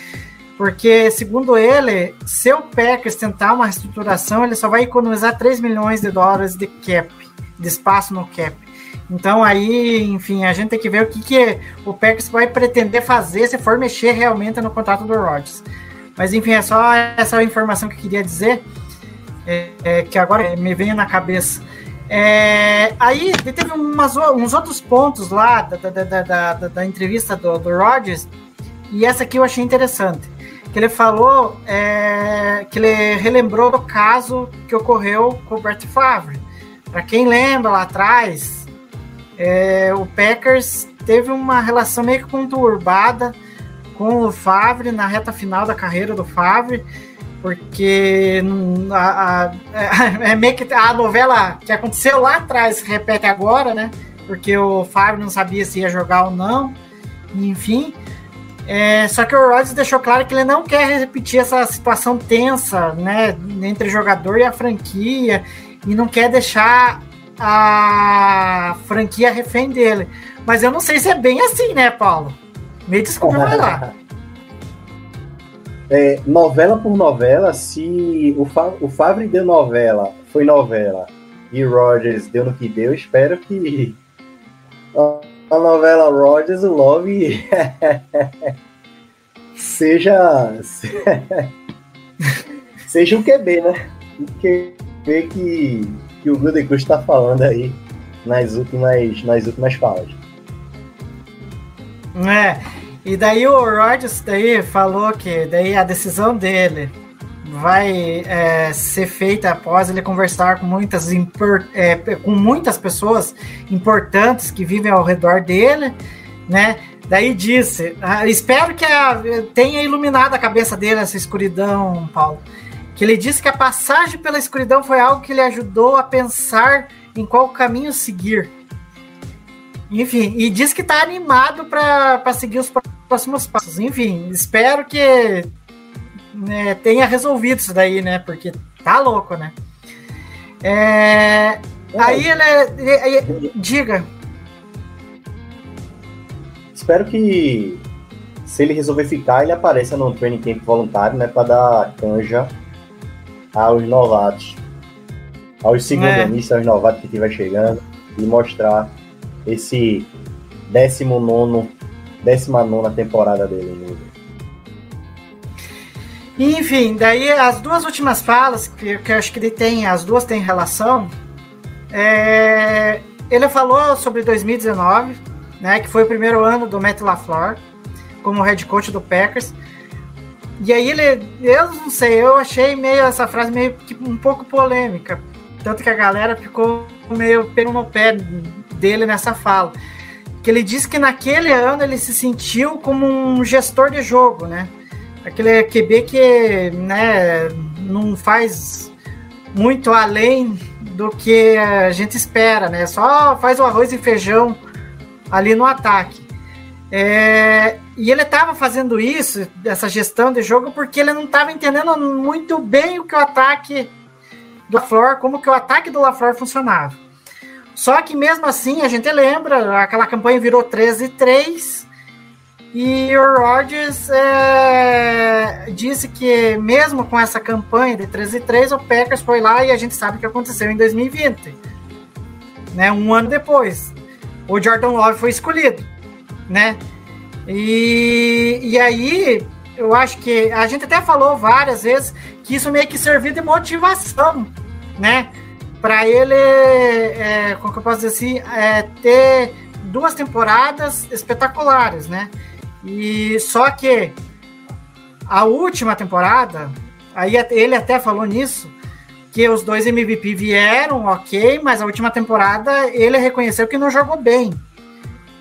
Porque, segundo ele, se o Packers tentar uma reestruturação, ele só vai economizar 3 milhões de dólares de cap, de espaço no cap. Então aí, enfim, a gente tem que ver o que, que o Packers vai pretender fazer se for mexer realmente no contrato do Rodgers. Mas enfim, é só essa informação que eu queria dizer, é, é, que agora me veio na cabeça. É, aí teve umas, uns outros pontos lá da, da, da, da, entrevista do, do Rogers, e essa aqui eu achei interessante. Que ele falou é, que ele relembrou do caso que ocorreu com o Brett Favre. Para quem lembra lá atrás, é, o Packers teve uma relação meio que conturbada com o Favre na reta final da carreira do Favre porque a, a, (laughs) é meio que a novela que aconteceu lá atrás se repete agora, né? Porque o Fábio não sabia se ia jogar ou não, enfim. É, só que o Rodgers deixou claro que ele não quer repetir essa situação tensa, né, entre jogador e a franquia, e não quer deixar a franquia refém dele. Mas eu não sei se é bem assim, né, Paulo? Me desculpa falar. (laughs) é, novela por novela, se o, Fa o Favre deu novela, foi novela, e Rogers deu no que deu, espero que a novela Rogers, o Love (laughs) seja (laughs) seja o QB, né? O QB que, que o Gudekus está falando aí nas últimas, nas últimas falas. É, e daí o Rodgers daí falou que daí a decisão dele vai é, ser feita após ele conversar com muitas, é, com muitas pessoas importantes que vivem ao redor dele, né? Daí disse, ah, espero que a, tenha iluminado a cabeça dele essa escuridão, Paulo. Que ele disse que a passagem pela escuridão foi algo que lhe ajudou a pensar em qual caminho seguir enfim, e diz que tá animado para seguir os próximos passos. Enfim, espero que né, tenha resolvido isso daí, né? Porque tá louco, né? É, aí ele, ele, diga. Espero que se ele resolver ficar, ele apareça no training camp voluntário, né? Para dar canja aos novatos, aos segundanistas, É. aos novatos que estiver chegando, e mostrar esse 19, 19 temporada dele. né? Enfim, daí as duas últimas falas, que, que eu acho que ele tem, as duas têm relação. é, ele falou sobre 2019, né, que foi o primeiro ano do Matt LaFleur como head coach do Packers. E aí ele, eu não sei, eu achei meio essa frase meio que um pouco polêmica, tanto que a galera ficou meio pelo no pé dele nessa fala. Que ele disse que naquele ano ele se sentiu como um gestor de jogo, né? aquele QB que né, não faz muito além do que a gente espera, né? Só faz o arroz e feijão ali no ataque. É, e ele estava fazendo isso, essa gestão de jogo, porque ele não estava entendendo muito bem o que o ataque do LaFleur, como que o ataque do LaFleur funcionava. Só que mesmo assim, a gente lembra, aquela campanha virou 13 e 3, e o Rodgers é, disse que, mesmo com essa campanha de 13 e 3, o Packers foi lá e a gente sabe o que aconteceu em 2020. Né, um ano depois. O Jordan Love foi escolhido. Né? E, e aí, eu acho que a gente até falou várias vezes que isso meio que serviu de motivação, né? Para ele, é, como que eu posso dizer assim, é, ter duas temporadas espetaculares, né? E só que a última temporada, aí ele até falou nisso, que os dois MVP vieram, ok, mas a última temporada ele reconheceu que não jogou bem,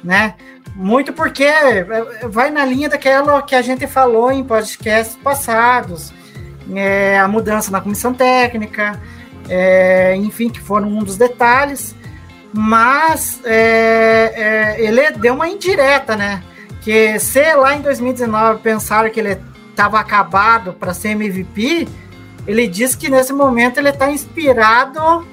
né? Muito porque vai na linha daquela que a gente falou em podcasts passados, é, a mudança na comissão técnica, é, enfim, que foram um dos detalhes, mas é, é, ele deu uma indireta, né? que se lá em 2019 pensaram que ele estava acabado para ser MVP, ele diz que nesse momento ele está inspirado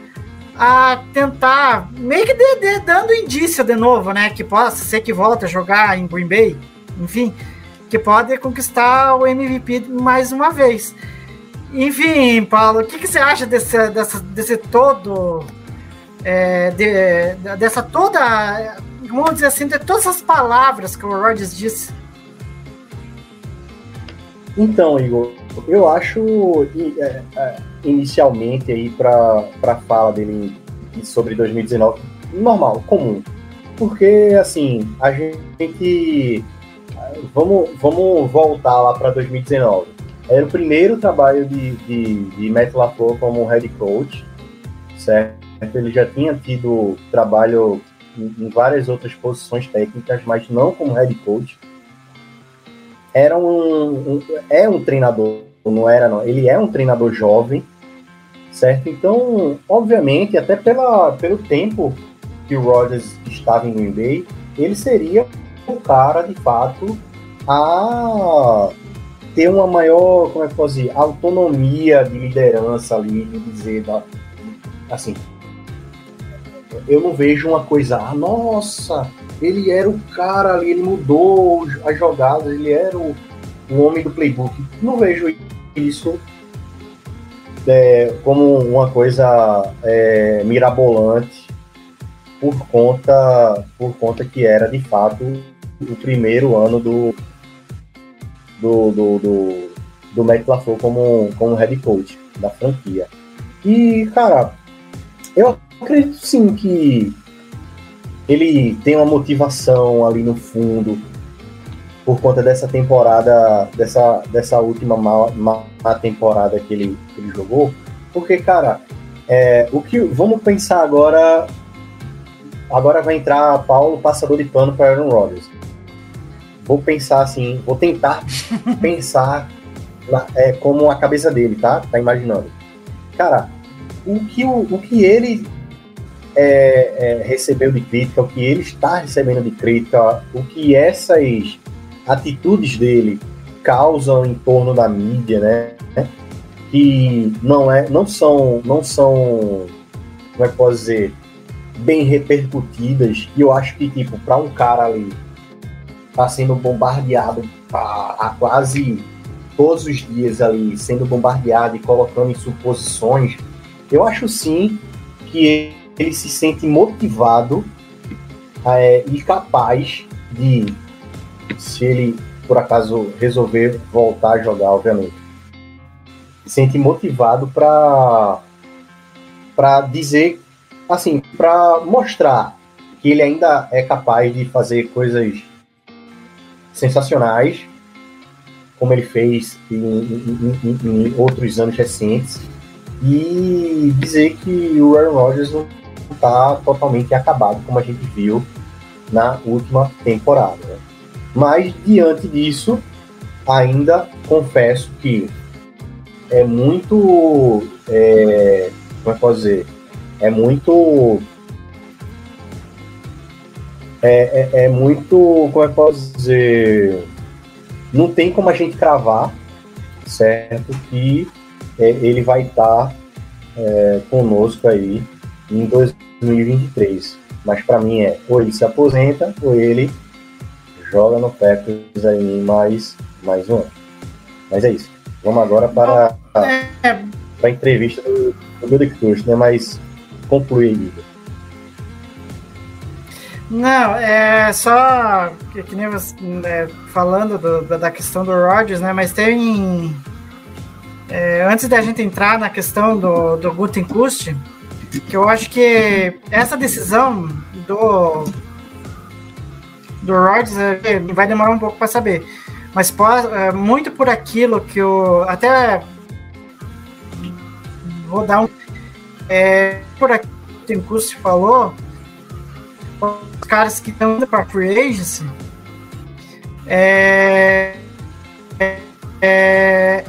a tentar, meio que de, de, dando indício de novo, né? Que possa ser que volte a jogar em Green Bay, enfim, que pode conquistar o MVP mais uma vez. Enfim, Paulo, o que, que você acha desse, dessa, desse todo, é, de, dessa toda vamos dizer assim, de todas as palavras que o Rodgers disse. Então, Igor, eu acho é, é, inicialmente aí para fala dele sobre 2019 normal, comum, porque assim a gente vamos vamos voltar lá para 2019. Era o primeiro trabalho de, de, de Matt LaFleur como head coach, certo? Ele já tinha tido trabalho em várias outras posições técnicas, mas não como head coach. Era um, um, é um treinador, não era não. Ele é um treinador jovem, certo? Então, obviamente, até pela, pelo tempo que o Rodgers estava em Green Bay, ele seria o cara, de fato, a ter uma maior, como é que eu dizer, autonomia de liderança ali, de dizer, assim, eu não vejo uma coisa, ah, nossa, ele era o cara ali, ele mudou as jogadas, ele era o, o homem do playbook. Não vejo isso é, como uma coisa é, mirabolante por conta, por conta que era de fato o primeiro ano do do, do, do, do Matt LaFleur como, como head coach da franquia. E, cara, eu acredito sim que ele tem uma motivação ali no fundo por conta dessa temporada, dessa, dessa última má, má temporada que ele, que ele jogou. Porque, cara, é, o que vamos pensar agora. Agora vai entrar Paulo, passador de pano para Aaron Rodgers. Vou pensar assim, vou tentar (laughs) pensar na, é, como a cabeça dele, tá? Tá imaginando. Cara, o que, o, o que ele é, é, recebeu de crítica, o que ele está recebendo de crítica, o que essas atitudes dele causam em torno da mídia, né? Que não é, não são, não são, como é que posso dizer, bem repercutidas. E eu acho que tipo para um cara ali tá sendo bombardeado há, há quase todos os dias ali sendo bombardeado e colocando em suposições, eu acho sim que ele se sente motivado é, e capaz de, se ele por acaso resolver voltar a jogar, obviamente, se sente motivado para para dizer assim, para mostrar que ele ainda é capaz de fazer coisas sensacionais, como ele fez em, em, em, em outros anos recentes, e dizer que o Aaron Rodgers não está totalmente acabado, como a gente viu na última temporada. Né? Mas, diante disso, ainda confesso que é muito. É, como é que posso dizer? É muito. É, é, é, muito. Como é que posso dizer? Não tem como a gente cravar, certo? Que é, ele vai estar tá, conosco aí em 2023. Mas para mim é ou ele se aposenta ou ele joga no Packers aí mais, mais um ano. Mas é isso. Vamos agora para, é. para a entrevista do, do Billy Cruz, né? Mas concluir aí. Não, é só que, que nem você, é, falando do, da questão do Rodgers, né? Mas tem é, antes da gente entrar na questão do, do Gutenkust, que eu acho que essa decisão do do Rodgers é, vai demorar um pouco para saber, mas pode, é, muito por aquilo que eu até vou dar um é, por aquilo que o Gutenkust falou, os caras que estão indo para free agency é, é, é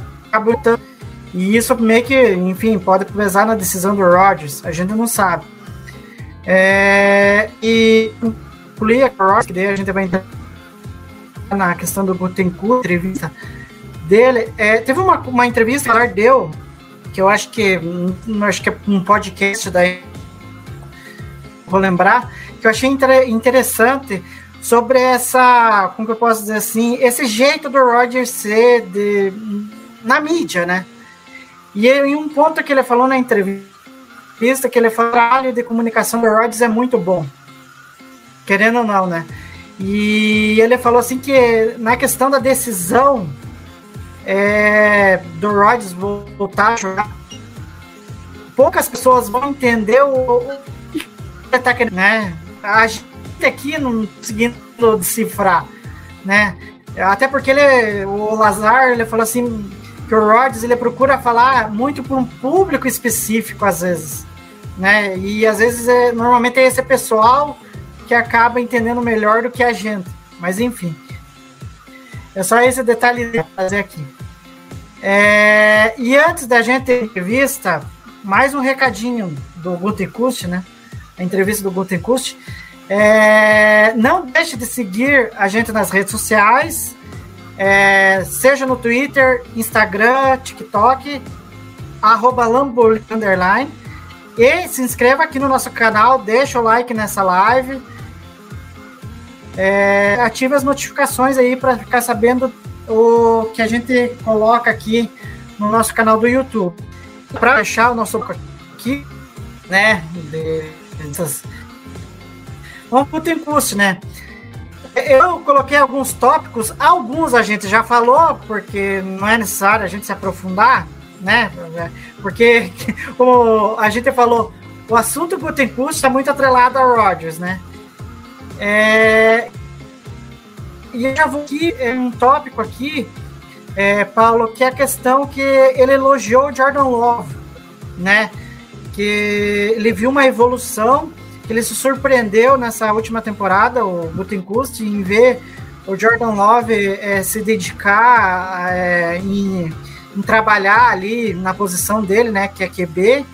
e isso meio que, enfim, pode pesar na decisão do Rodgers, a gente não sabe. É, e incluir a Rodgers, que daí a gente vai entrar na questão do Gutencourt, entrevista dele. É, teve uma, uma entrevista que ele deu, que eu acho que hum, acho que é um podcast daí, vou lembrar, que eu achei interessante sobre essa, como que eu posso dizer assim, esse jeito do Rodgers ser de, na mídia, né? E em um ponto que ele falou na entrevista, que ele falou, o trabalho de comunicação do Rodgers é muito bom. Querendo ou não, né? E ele falou assim que na questão da decisão é, do Rodgers voltar a jogar, poucas pessoas vão entender o, que ele tá querendo, né? A gente aqui não conseguindo decifrar, né? Até porque ele, o Lazar, ele falou assim, que o Rhodes ele procura falar muito para um público específico às vezes, né? E às vezes é, normalmente é esse pessoal que acaba entendendo melhor do que a gente. Mas enfim, é só esse detalhe de fazer aqui. É, e antes da gente ter entrevista, mais um recadinho do Gutenkust, né? A entrevista do Gutenkust. É, não deixe de seguir a gente nas redes sociais, é, seja no Twitter, Instagram, TikTok, arroba Lamborghini. E se inscreva aqui no nosso canal, deixa o like nessa live. É, ative as notificações aí para ficar sabendo o que a gente coloca aqui no nosso canal do YouTube. Para deixar o nosso aqui, né? Dessas... Vamos né? Eu coloquei alguns tópicos, alguns a gente já falou, porque não é necessário a gente se aprofundar, né? Porque, (laughs) como a gente falou, o assunto Gutenkust está muito atrelado ao Rodgers, né? É... E eu já vou aqui, é um tópico aqui, é, Paulo, que é a questão que ele elogiou o Jordan Love, né? Que ele viu uma evolução ele se surpreendeu nessa última temporada, o Gutenkust, em ver o Jordan Love é, se dedicar é, em, em, trabalhar ali na posição dele, né, que é QB,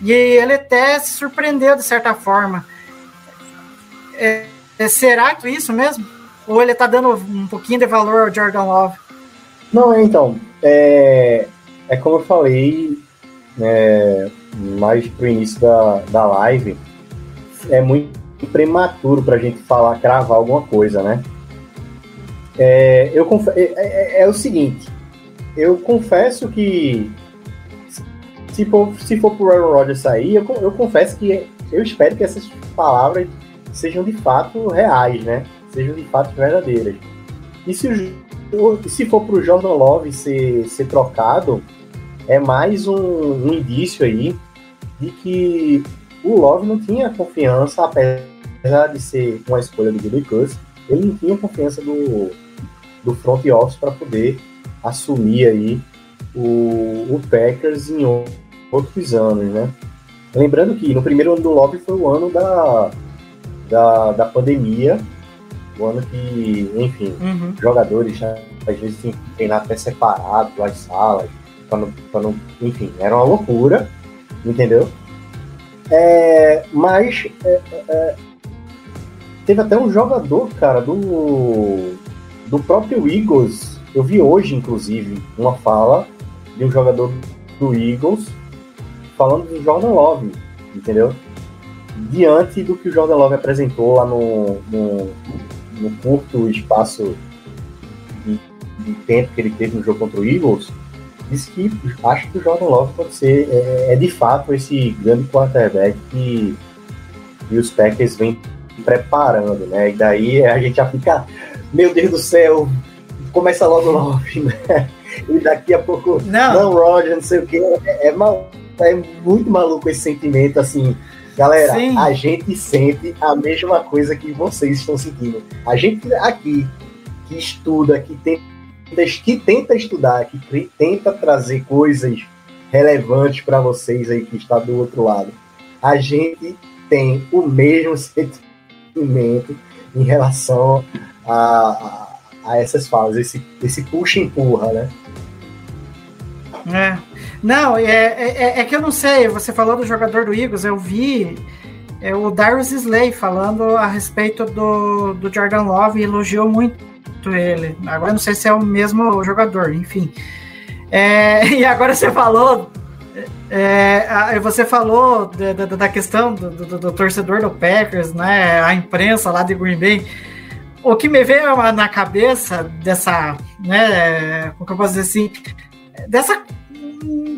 e ele até se surpreendeu de certa forma. É será que é isso mesmo? Ou ele está dando um pouquinho de valor ao Jordan Love? Não, então, é, é como eu falei é, mais pro início da, da live, é muito prematuro para a gente falar, cravar alguma coisa, né? É, eu conf... é, é, é, o seguinte, eu confesso que se for, se for pro Aaron Rodgers sair, eu, eu confesso que eu espero que essas palavras sejam de fato reais, né? Sejam de fato verdadeiras. E se, o, se for pro Jordan Love ser, ser trocado, é mais um, um indício aí de que o Love não tinha confiança, apesar de ser uma escolha do Billy Cuss, ele não tinha confiança do, do front office para poder assumir aí o, o Packers em outros anos, né? Lembrando que no primeiro ano do Love foi o ano da, da, da pandemia, o ano que, enfim, Uhum. jogadores já, às vezes tinham que treinar até separado as salas, pra não, pra não, enfim, era uma loucura, entendeu? É, mas é, é, teve até um jogador, cara, do, do próprio Eagles, eu vi hoje, inclusive, uma fala de um jogador do Eagles falando do Jordan Love, entendeu? Diante do que o Jordan Love apresentou lá no, no, no curto espaço de, de tempo que ele teve no jogo contra o Eagles, disse que acho que o Jordan Love pode ser, é, é de fato esse grande quarterback que, que os Packers vêm preparando, né? E daí a gente já fica, meu Deus do céu, começa logo o Love, né? E daqui a pouco, Não. não, Roger, não sei o que, é, é, mal, é muito maluco esse sentimento, assim, galera, Sim. a gente sente a mesma coisa que vocês estão sentindo. A gente aqui, que estuda, que tenta, que tenta estudar, que tenta trazer coisas relevantes para vocês aí que está do outro lado, a gente tem o mesmo (laughs) sentimento em relação a, a, a essas falas, esse, esse puxa e empurra, né? É. Não, é, é, é que eu não sei. Você falou do jogador do Eagles, eu vi é, o Darius Slay falando a respeito do, do Jordan Love e elogiou muito ele. Agora não sei se é o mesmo jogador, enfim. É, (laughs) e agora você falou. é, você falou da, da- da questão do, do- do torcedor do Packers, né? A imprensa lá de Green Bay. O que me veio na cabeça dessa, né? Como que eu posso dizer assim? Dessa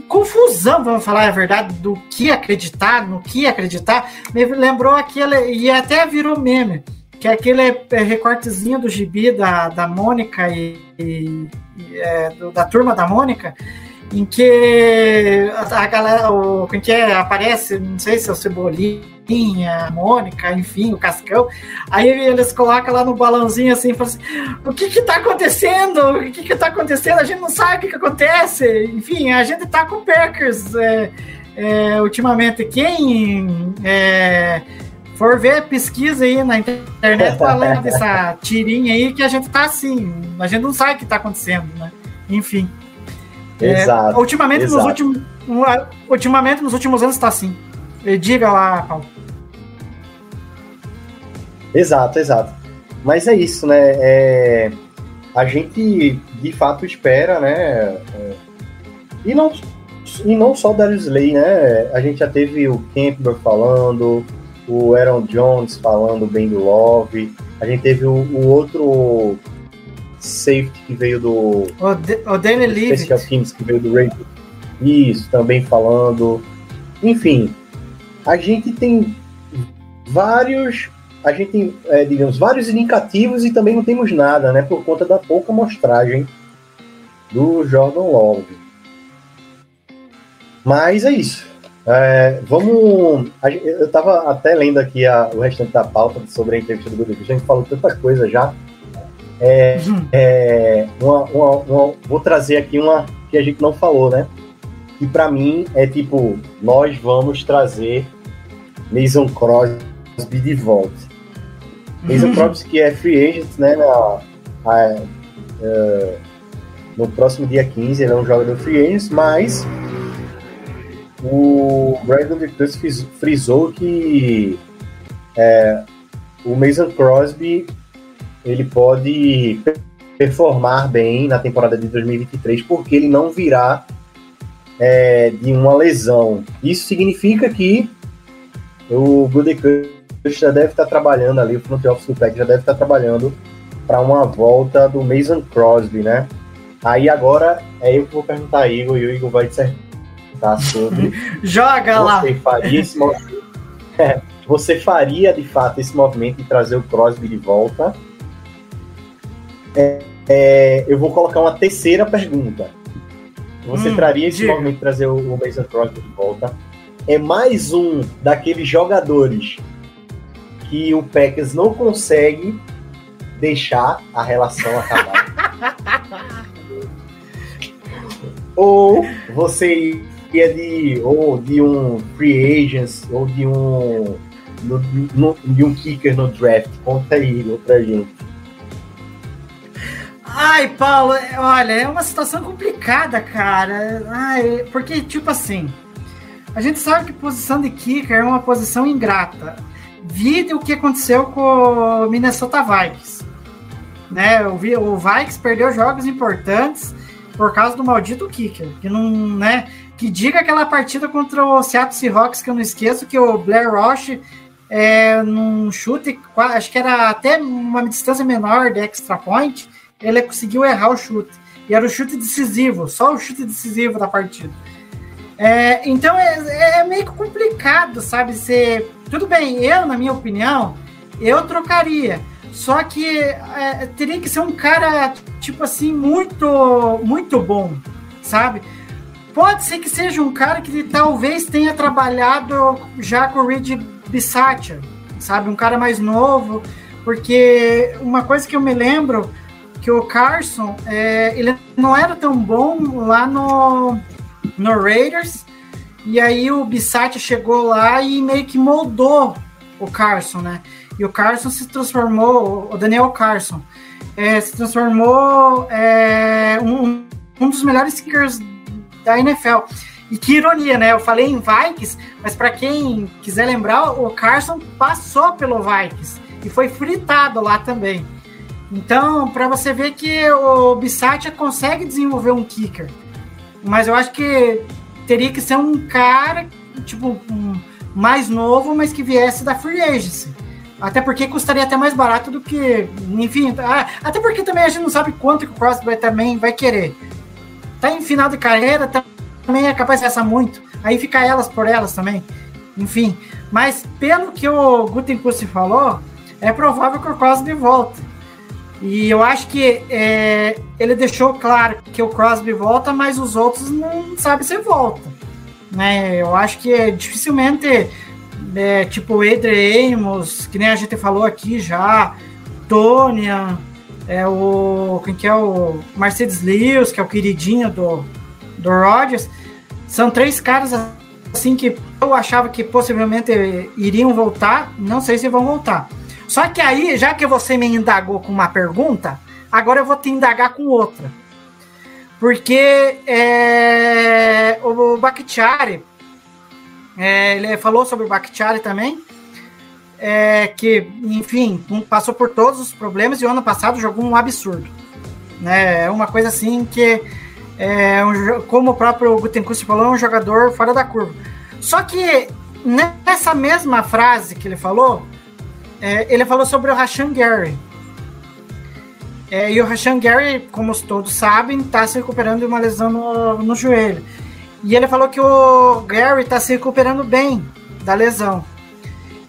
confusão, vamos falar a verdade, do que acreditar, no que acreditar, me lembrou aquele, e até virou meme, que é aquele é, recortezinho do gibi da, da Mônica e, e- é, do- da turma da Mônica, em que a, galera, o, em que é, aparece, não sei se é o Cebolinha, a Mônica, enfim, o Cascão, aí eles colocam lá no balãozinho assim, falam assim, o que que tá acontecendo? O que que tá acontecendo? A gente não sabe o que que acontece. Enfim, a gente tá com Packers é, é, ultimamente. Quem é, for ver, pesquisa aí na internet falando (laughs) dessa tirinha aí que a gente tá assim. A gente não sabe o que tá acontecendo, né? Enfim. É, Exato. ultimamente, nos exato. últimos, ultimamente, nos últimos anos tá assim. Diga lá, Paulo. Exato, exato. Mas é isso, né? É, a gente de fato espera, né? é, e, não, e não só o Darius Slay, né? A gente já teve o Campbell falando, o Aaron Jones falando bem do Love, a gente teve o, o outro safety que veio do O, De, o Danny Leavitt. Special Teams que veio do Raiders. Isso, também falando. Enfim, a gente tem vários. A gente tem, é, digamos, vários indicativos e também não temos nada, né? Por conta da pouca amostragem do Jordan Love. Mas é isso. É, vamos. a eu tava até lendo aqui a- o restante da pauta sobre a entrevista do Good A gente falou tanta coisa já. É, uma, uma- uma- vou trazer aqui uma que a gente não falou, né? Que pra mim é tipo, nós vamos trazer Mason Crosby de volta. Mason Crosby que é free agent, né? Na, a- é, no próximo dia 15 ele é um jogador free agent, mas o Brandon DeCruz fris- frisou que é, o Mason Crosby ele pode performar bem na temporada de 2023 porque ele não virá é, de uma lesão. Isso significa que o Gudekunst já deve estar trabalhando ali, o front office do Pack já deve estar trabalhando para uma volta do Mason Crosby, né? Aí agora é eu que vou perguntar a Igor e o Igor vai dissertar sobre. (laughs) Joga lá. Você faria esse movimento. É, você faria de fato esse movimento de trazer o Crosby de volta? É, é, eu vou colocar uma terceira pergunta. Você Hum, traria esse diga. movimento de trazer o, o Mason Crosby de volta? É mais um daqueles jogadores que o Packers não consegue deixar a relação acabar. (laughs) ou você ia de ou de um free agents ou de um no- no- de um kicker no draft. Conta aí pra gente. Ai, Paulo, é- olha, é uma situação complicada, cara. Ai, porque, tipo assim, a gente sabe que posição de kicker é uma posição ingrata. Vide o que aconteceu com o Minnesota Vikings. Né? O, o Vikings perdeu jogos importantes por causa do maldito kicker. Que não, né? Que diga aquela partida contra o Seattle Seahawks que eu não esqueço que o Blair Roche é, num chute, acho que era até uma distância menor de extra point, ele conseguiu errar o chute. E era o chute decisivo, só o chute decisivo da partida. É, então é, é meio que complicado, sabe? Tudo bem, eu, na minha opinião, eu trocaria. Só que é, teria que ser um cara, tipo assim, muito, muito bom, sabe? Pode ser que seja um cara que talvez tenha trabalhado já com o Reed Bisaccia, sabe? Um cara mais novo, porque uma coisa que eu me lembro que o Carson, é, ele não era tão bom lá no, no Raiders, e aí o Bisaccia chegou lá e meio que moldou o Carson, né? E o Carson se transformou, o Daniel Carson, é, se transformou é, um, um dos melhores kickers da NFL. E que ironia, né? Eu falei em Vikings, mas para quem quiser lembrar, o Carson passou pelo Vikings e foi fritado lá também. Então, para você ver que o Bisaccia consegue desenvolver um kicker. Mas eu acho que teria que ser um cara, tipo, um, mais novo, mas que viesse da Free Agency. Até porque custaria até mais barato do que. Enfim, até porque também a gente não sabe quanto que o Crosby vai, também vai querer. Tá em final de carreira, tá- também é capaz de gastar muito. Aí fica elas por elas também. Enfim. Mas pelo que o Gutenkust falou, é provável que o Crosby volte. E eu acho que é, ele deixou claro que o Crosby volta, mas os outros não sabem se volta. Né? Eu acho que dificilmente, é, tipo o Adrian Amos, que nem a gente falou aqui já, Tônia, é o quem que é o Mercedes Lewis, que é o queridinho do, do Rodgers, são três caras assim que eu achava que possivelmente iriam voltar, não sei se vão voltar. Só que aí, já que você me indagou com uma pergunta, agora eu vou te indagar com outra. Porque é, o Bakhtiari, é, ele falou sobre o Bakhtiari também, é, que, enfim, passou por todos os problemas e o ano passado jogou um absurdo. Né? É uma coisa assim que, é, um como o próprio Gutenkust falou, é um jogador fora da curva. Só que nessa mesma frase que ele falou, é, ele falou sobre o Rashan Gary. É, e o Rashan Gary, como todos sabem, está se recuperando de uma lesão no, no joelho. E ele falou que o Gary está se recuperando bem da lesão.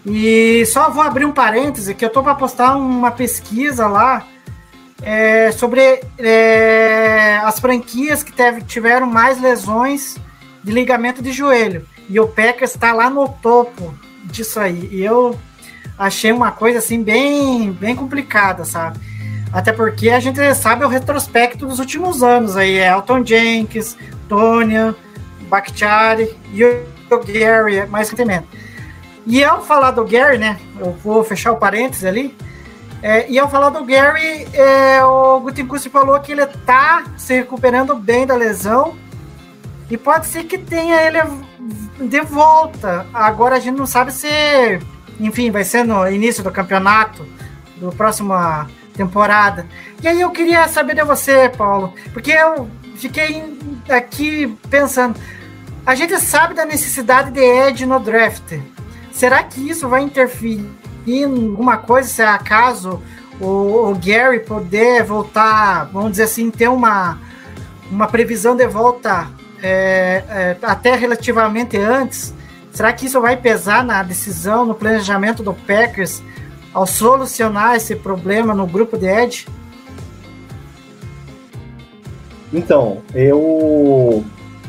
E só vou abrir um parêntese que eu tô para postar uma pesquisa lá é, sobre é, as franquias que teve- tiveram mais lesões de ligamento de joelho. E o Packers está lá no topo disso aí. E eu achei uma coisa assim bem, bem complicada, sabe? Até porque a gente sabe o retrospecto dos últimos anos aí, é Elton Jenkins, Tônia, Bakhtiari e o Gary mais recentemente. E ao falar do Gary, né, eu vou fechar o parênteses ali, é, e ao falar do Gary, é, o Gutenkust falou que ele tá se recuperando bem da lesão e pode ser que tenha ele de volta. Agora a gente não sabe se, enfim, vai ser no início do campeonato, do próxima temporada. E aí eu queria saber de você, Paulo, porque eu fiquei aqui pensando, a gente sabe da necessidade de Ed no draft. Será que isso vai interferir em alguma coisa, se é acaso o, o Gary poder voltar, vamos dizer assim, ter uma, uma previsão de volta é, é, até relativamente antes, será que isso vai pesar na decisão, no planejamento do Packers ao solucionar esse problema no grupo de Edge? Então, eu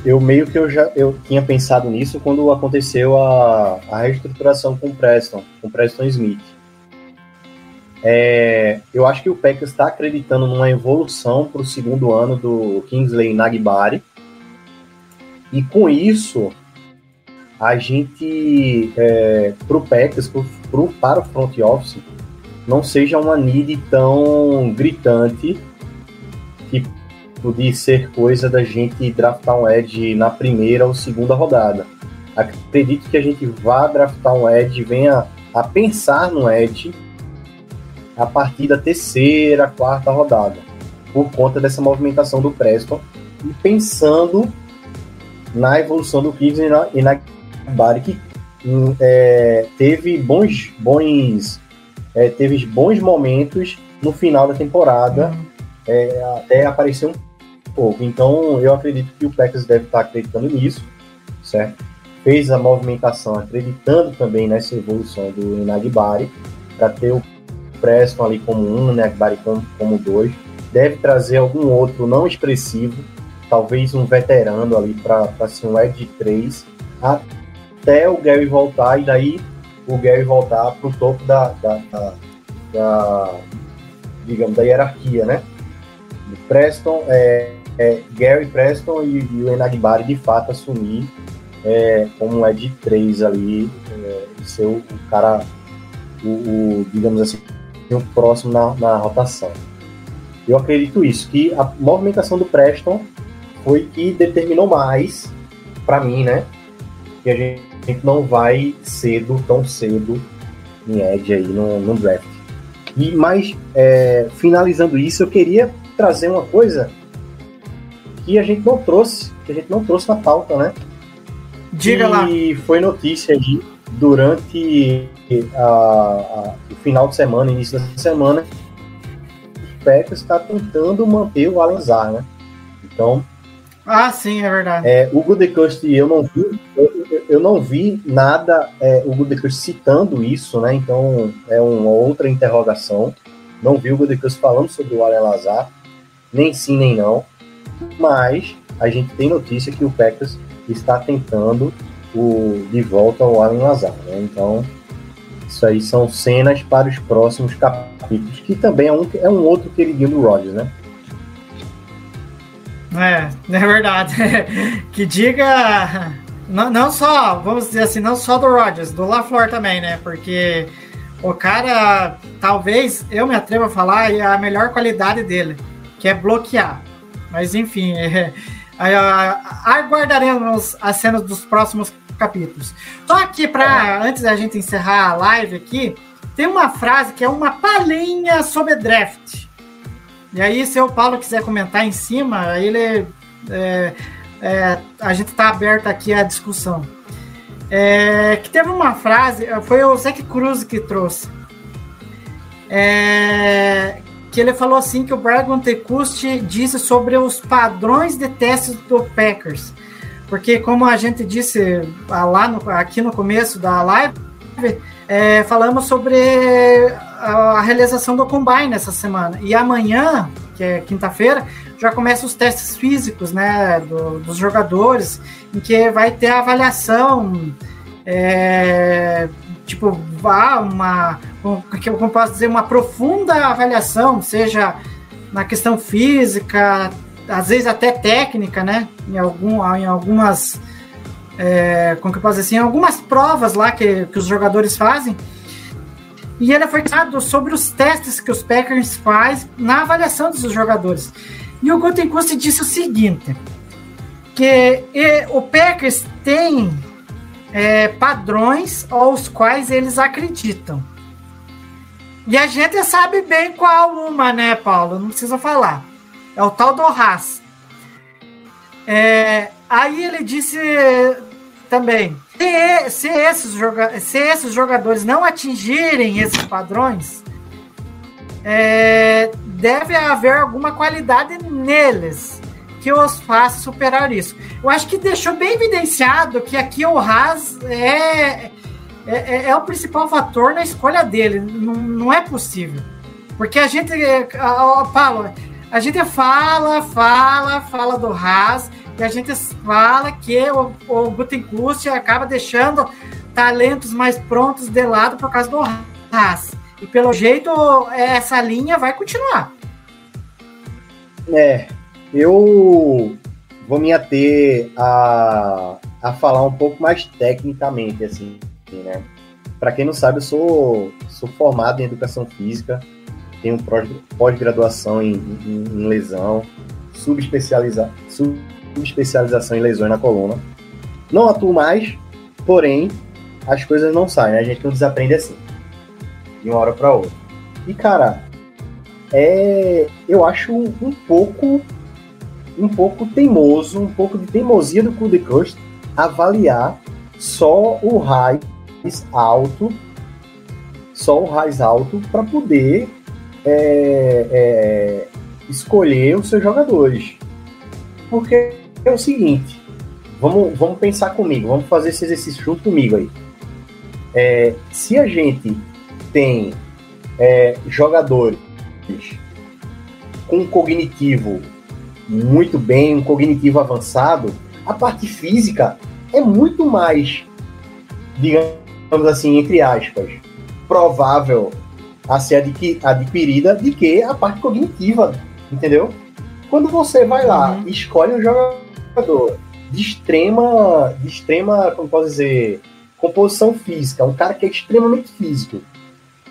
eu meio que eu já eu tinha pensado nisso quando aconteceu a, a reestruturação com o Preston, com o Preston Smith. É, eu acho que o Packers está acreditando numa evolução para o segundo ano do Kingsley Nagbari. E com isso, a gente, é, para o Packers, pro, pro, para o front office, não seja uma need tão gritante que de ser coisa da gente draftar um Edge na primeira ou segunda rodada. Acredito que a gente vá draftar um Edge, venha a pensar no Edge a partir da terceira, quarta rodada, por conta dessa movimentação do Preston e pensando na evolução do Kids e na, na Bari, que hum, é, teve bons, bons, é, teve bons momentos no final da temporada, é, até aparecer um pouco. Então, eu acredito que o Packers deve estar acreditando nisso, certo? Fez a movimentação acreditando também nessa evolução do Inagbari, para ter o Preston ali como um, né, Akbari como, como dois. Deve trazer algum outro não expressivo, talvez um veterano ali para ser um Ed 3, até o Gary voltar e daí o Gary voltar para o topo da, da, da, da, digamos, da hierarquia, né? Preston, é, é, Gary Preston e, e o Enagbari de fato assumir é, como um Ed 3 ali, é, ser o, o cara, o, o, digamos assim, o próximo na, na rotação. Eu acredito isso, que a movimentação do Preston foi que determinou mais, para mim, né? Que a gente, a gente, não vai cedo, tão cedo, em Edge aí no, no draft. E mais, é, finalizando isso, eu queria trazer uma coisa que a gente não trouxe, que a gente não trouxe na pauta, né? Diga e lá. E foi notícia aí durante a, a, o final de semana, início da semana, o Packers está tentando manter o Alenzar, né? Então. Ah, sim, é verdade. É, o Gudecost, eu não vi, eu, eu não vi nada, é, o Gudecost citando isso, né? Então é uma outra interrogação. Não vi o Gudecost falando sobre o Alenzar, nem sim nem não. Mas a gente tem notícia que o Packers está tentando o, de volta ao Alan Lazar. Né? Então, isso aí são cenas para os próximos capítulos, que também é um, é um outro queridinho do Rogers, né? É, é verdade. (laughs) que diga. Não, não só, vamos dizer assim, não só do Rogers, do LaFleur também, né? Porque o cara, talvez, eu me atrevo a falar, é a melhor qualidade dele, que é bloquear. Mas enfim, é, (laughs) é, aguardaremos as cenas dos próximos capítulos. Só aqui para antes da gente encerrar a live aqui, tem uma frase que é uma palhinha sobre draft. E aí, se o Paulo quiser comentar em cima, ele é, é, a gente está aberto aqui à discussão. É, que teve uma frase, foi o Zeke Cruz que trouxe. É, que ele falou assim que o Brian Tecusti disse sobre os padrões de testes do Packers porque como a gente disse ah, lá no, aqui no começo da live, é, falamos sobre a realização do Combine essa semana. E amanhã, que é quinta-feira, já começam os testes físicos né, do, dos jogadores, em que vai ter a avaliação, é, tipo, uma, como posso dizer, uma profunda avaliação, seja na questão física, às vezes até técnica, né? Em, algum, em algumas. É, como que eu posso dizer assim? Algumas provas lá que, que os jogadores fazem. E ele foi falado sobre os testes que os Packers faz na avaliação dos jogadores. E o Gutenkust disse o seguinte: que e, o Packers tem é, padrões aos quais eles acreditam. E a gente sabe bem qual uma, né, Paulo? Não precisa falar. É o tal do Haas. É, aí ele disse também: se, se, esses joga se esses jogadores não atingirem esses padrões, é, deve haver alguma qualidade neles que os faz superar isso. Eu acho que deixou bem evidenciado que aqui o Haas é, é, é o principal fator na escolha dele. Não, não é possível. Porque a gente, Paulo, a gente fala, fala, fala do Haas, e a gente fala que o, o Gutenkust acaba deixando talentos mais prontos de lado por causa do Haas. E pelo jeito, essa linha vai continuar. É, eu vou me ater a, a falar um pouco mais tecnicamente, assim, né? Para quem não sabe, eu sou, sou formado em educação física, tenho pós-graduação em, em, em, lesão, subespecializa, subespecialização em lesões na coluna. Não atuo mais, porém, as coisas não saem, né? a gente não desaprende assim, de uma hora para outra. E, cara, é, eu acho um, pouco um pouco teimoso, um pouco de teimosia do Kudekust avaliar só o raiz alto, só o raiz alto para poder é, é, escolher os seus jogadores. Porque é o seguinte, vamos, vamos pensar comigo, vamos fazer esse exercício junto comigo aí. É, se a gente tem é, jogadores com um cognitivo muito bem, um cognitivo avançado, a parte física é muito mais, digamos assim, entre aspas, provável a ser adquirida de que a parte cognitiva, entendeu? Quando você vai lá uhum. escolhe um jogador de extrema, de extrema, como posso dizer, composição física, um cara que é extremamente físico,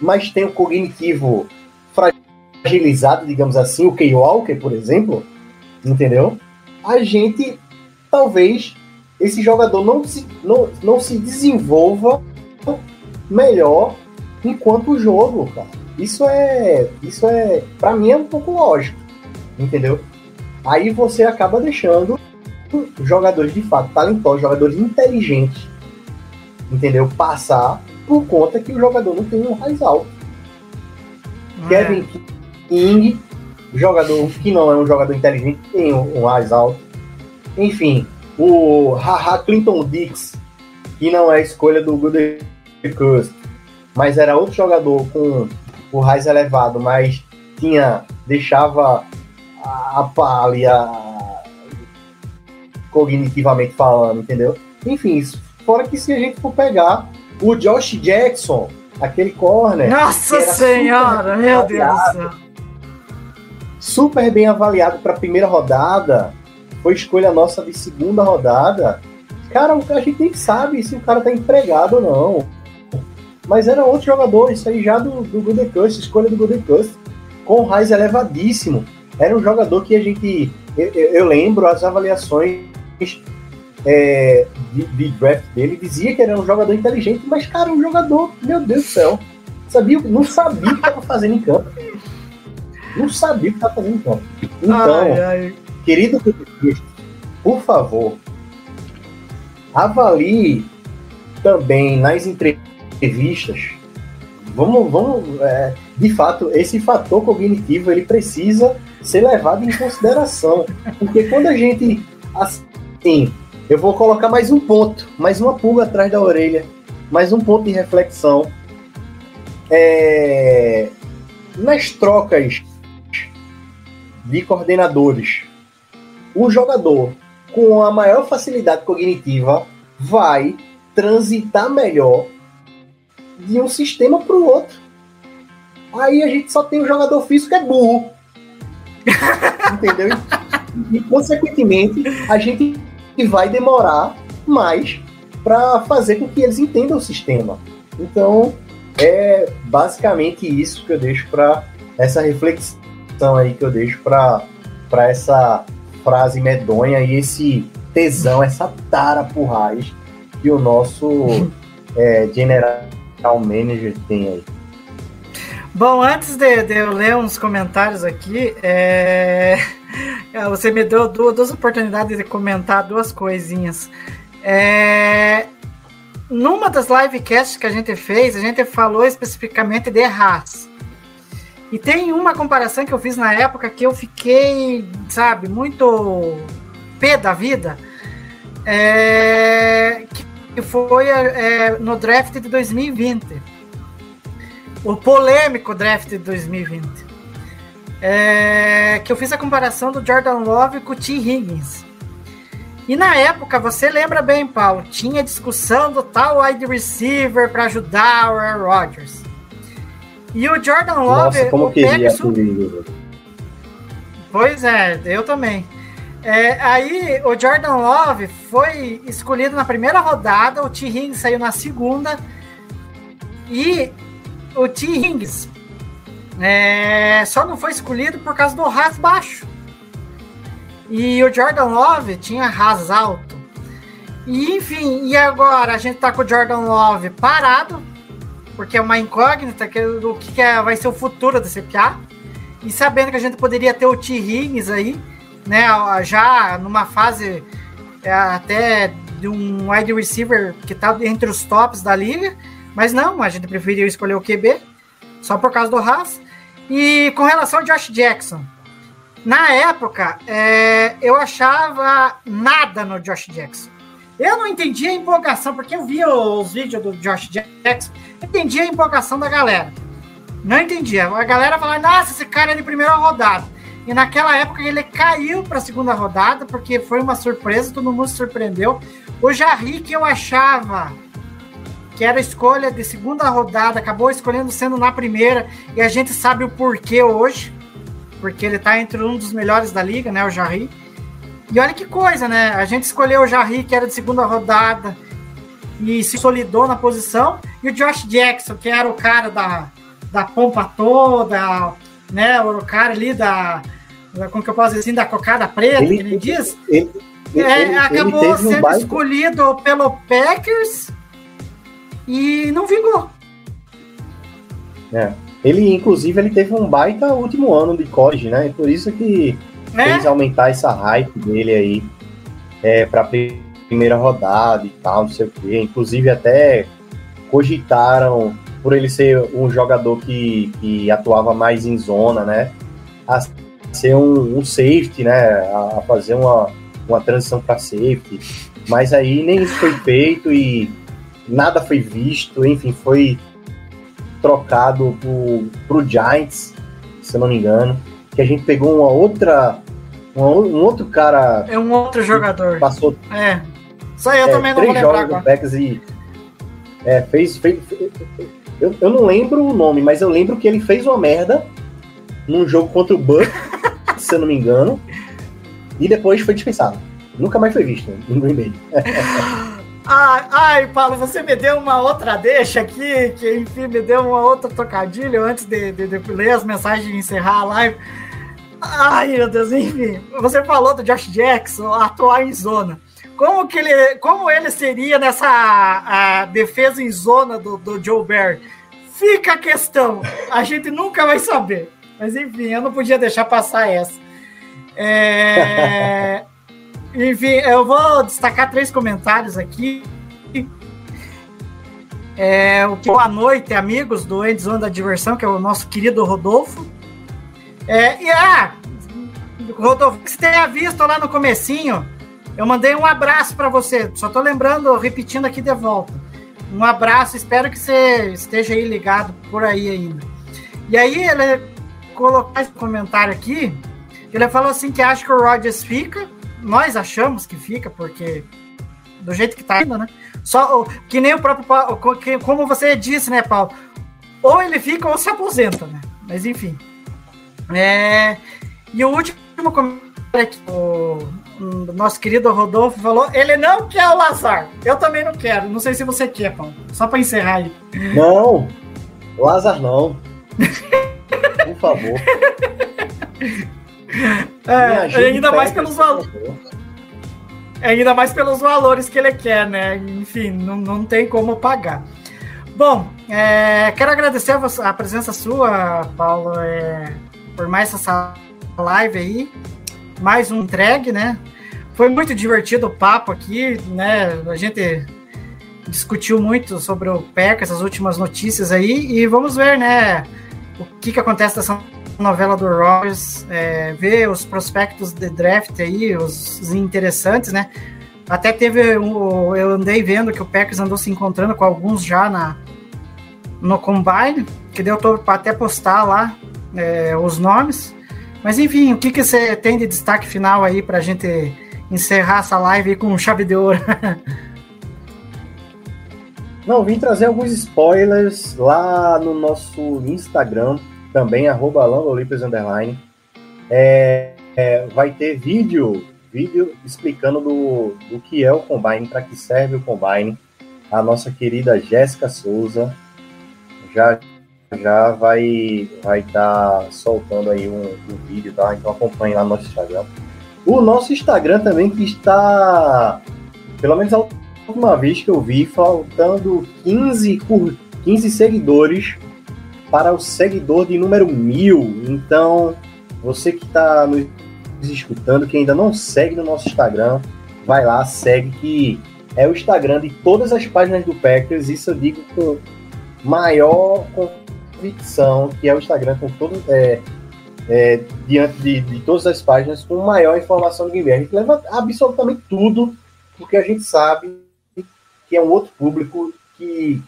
mas tem um cognitivo fragilizado, digamos assim, o Key Walker, por exemplo, entendeu? A gente, talvez, esse jogador não se, não, não se desenvolva melhor enquanto jogo, cara. Isso é, isso é, para mim é um pouco lógico, entendeu? Aí você acaba deixando jogadores de fato talentosos, jogadores inteligentes, entendeu? Passar por conta que o jogador não tem um raiz alto. É. Kevin King, jogador que não é um jogador inteligente, tem um, um raiz alto. Enfim, o Haha Clinton Dix, que não é escolha do Good Curse, mas era outro jogador com o raiz elevado, mas tinha deixava a palha cognitivamente falando, entendeu? Enfim, fora que se a gente for pegar o Josh Jackson, aquele corner. Nossa Senhora, meu Deus do céu. Super bem avaliado para a primeira rodada. Foi escolha nossa de segunda rodada. Cara, a gente nem sabe se o cara tá empregado ou não. Mas era outro jogador, isso aí já do, do Golden Cust, escolha do Golden Cust, com raiz elevadíssimo. Era um jogador que a gente. Eu, eu lembro as avaliações é, de, de, draft dele, dizia que era um jogador inteligente, mas, cara, um jogador, meu Deus do céu, sabia, não sabia o que estava fazendo em campo. Não sabia o que estava fazendo em campo. Então, ai, ai. querido por favor, avalie também nas entrevistas vamos, vamos é, de fato, esse fator cognitivo ele precisa ser levado em consideração, porque quando a gente, assim, eu vou colocar mais um ponto, mais uma pulga atrás da orelha, mais um ponto de reflexão. É, nas trocas de coordenadores, o jogador com a maior facilidade cognitiva vai transitar melhor de um sistema para o outro. Aí a gente só tem um jogador físico que é burro. (laughs) Entendeu? E, consequentemente, a gente vai demorar mais para fazer com que eles entendam o sistema. Então, é basicamente isso que eu deixo para essa reflexão aí que eu deixo para essa frase medonha e esse tesão, essa tara por raiz que o nosso (laughs) é, general Manager tem aí? Bom, antes de, de, eu ler uns comentários aqui, é... você me deu duas, oportunidades de comentar duas coisinhas. É... Numa das livecasts que a gente fez, a gente falou especificamente de Haas. E tem uma comparação que eu fiz na época que eu fiquei, sabe, muito pé da vida. É, que foi é, no draft de 2020. O polêmico draft de 2020. É, que eu fiz a comparação do Jordan Love com o T. Higgins. E na época, você lembra bem, Paulo, tinha discussão do tal wide receiver para ajudar o Aaron Rodgers. E o Jordan Love. Nossa, como o queria aquele- Pois é, eu também. É, aí o Jordan Love foi escolhido na primeira rodada, o T. Higgins saiu na segunda. E o T. Higgins é, só não foi escolhido por causa do RAS baixo. E o Jordan Love tinha RAS alto. E enfim, e agora a gente tá com o Jordan Love parado, porque é uma incógnita que, do que, que é- vai ser o futuro desse PA. E sabendo que a gente poderia ter o T. Higgins aí, né? Já numa fase é, até de um wide receiver que tá entre os tops da liga. Mas não, a gente preferiu escolher o QB, só por causa do Haas. E com relação ao Josh Jackson, na época, é, eu achava nada no Josh Jackson. Eu não entendia a empolgação, porque eu via os vídeos do Josh Jackson, entendia a empolgação da galera. Não entendia. A galera falava, nossa, esse cara é de primeira rodada. E naquela época ele caiu para a segunda rodada, porque foi uma surpresa, todo mundo se surpreendeu. O Jarry, que eu achava que era escolha de segunda rodada, acabou escolhendo sendo na primeira, e a gente sabe o porquê hoje, porque ele está entre um dos melhores da liga, né, o Jarry. E olha que coisa, né? A gente escolheu o Jarry, que era de segunda rodada, e se solidou na posição, e o Josh Jackson, que era o cara da, da pompa toda, né? O cara ali da, da como que eu posso dizer assim, da cocada preta, Ele- que nem diz. Ele, É, ele- ele acabou um sendo baita- escolhido pelo Packers e não vingou. É. Ele, inclusive, ele teve um baita último ano de college, né? Por isso que fez Né? aumentar essa hype dele aí é, para primeira rodada e tal, não sei o quê. Inclusive, até cogitaram, por ele ser um jogador que, que atuava mais em zona, né? A ser um, um safety, né? A, a fazer uma, uma transição para safety. Mas aí nem isso foi feito e nada foi visto, enfim, foi trocado pro, pro Giants, se eu não me engano, que a gente pegou uma outra, uma- um outro cara É um outro jogador. passou É. Só eu é, também não vou três lembrar agora. Packers e é, fez, fez eu, eu não lembro o nome, mas eu lembro que ele fez uma merda num jogo contra o Buck, (laughs) se eu não me engano, e depois foi dispensado. Nunca mais foi visto no Green Bay. (laughs) Ai, ai, Paulo, você me deu uma outra deixa aqui, que enfim, me deu uma outra trocadilho antes de, de, de ler as mensagens e encerrar a live. Ai, meu Deus, enfim. Você falou do Josh Jackson atuar em zona. Como, que ele, como ele seria nessa defesa em zona do, do Joe Barry? Fica a questão. A gente nunca vai saber. Mas enfim, eu não podia deixar passar essa. É, (laughs) enfim, eu vou destacar três comentários aqui. É, o boa noite, amigos do Endzone da Diversão, que é o nosso querido Rodolfo. É, e ah, Rodolfo, que você tenha visto lá no comecinho, eu mandei um abraço para você. Só tô lembrando, repetindo aqui de volta. Um abraço, espero que você esteja aí ligado por aí ainda. E aí ele colocou esse comentário aqui, ele falou assim que acha que o Rodgers fica, nós achamos que fica, porque do jeito que tá indo, né? Só que nem o próprio Paulo, como você disse, né, Paulo? Ou ele fica ou se aposenta, né? Mas enfim. É, e o último comentário que o, nosso querido Rodolfo falou, ele não quer o Lazar. Eu também não quero. Não sei se você quer, Paulo. Só para encerrar aí. Não, Lázaro não. Por favor. (laughs) É, ainda mais pelos valores. favor. Ainda mais pelos valores que ele quer, né? Enfim, não, não tem como pagar. Bom, é, quero agradecer a, a presença sua, Paulo, é, por mais essa live aí. Mais um entregue, né? Foi muito divertido o papo aqui, né? A gente discutiu muito sobre o PEC, essas últimas notícias aí, e vamos ver, né? o que, que acontece dessa novela do Rogers, é, ver os prospectos de draft aí, os, os interessantes, né? Até teve, um, eu andei vendo que o Packers andou se encontrando com alguns já na, no Combine, que deu para até postar lá é, os nomes. Mas enfim, o que, que você tem de destaque final aí para a gente encerrar essa live com chave de ouro? (laughs) Não, vim trazer alguns spoilers lá no nosso Instagram, também, arroba Underline. É, é, vai ter vídeo, vídeo explicando do, do que é o Combine, para que serve o Combine. A nossa querida Jéssica Souza já já vai vai estar tá soltando aí um, um, vídeo, tá? Então acompanhe lá no nosso Instagram. O nosso Instagram também que está, pelo menos a última vez que eu vi, faltando 15, 15 seguidores para o seguidor de número mil. Então, você que está nos escutando, que ainda não segue no nosso Instagram, vai lá, segue que é o Instagram de todas as páginas do Packers. Isso eu digo com maior convicção, que é o Instagram com todo é, é, diante de, de, todas as páginas com maior informação do Game A gente leva absolutamente tudo, porque a gente sabe que é um outro público que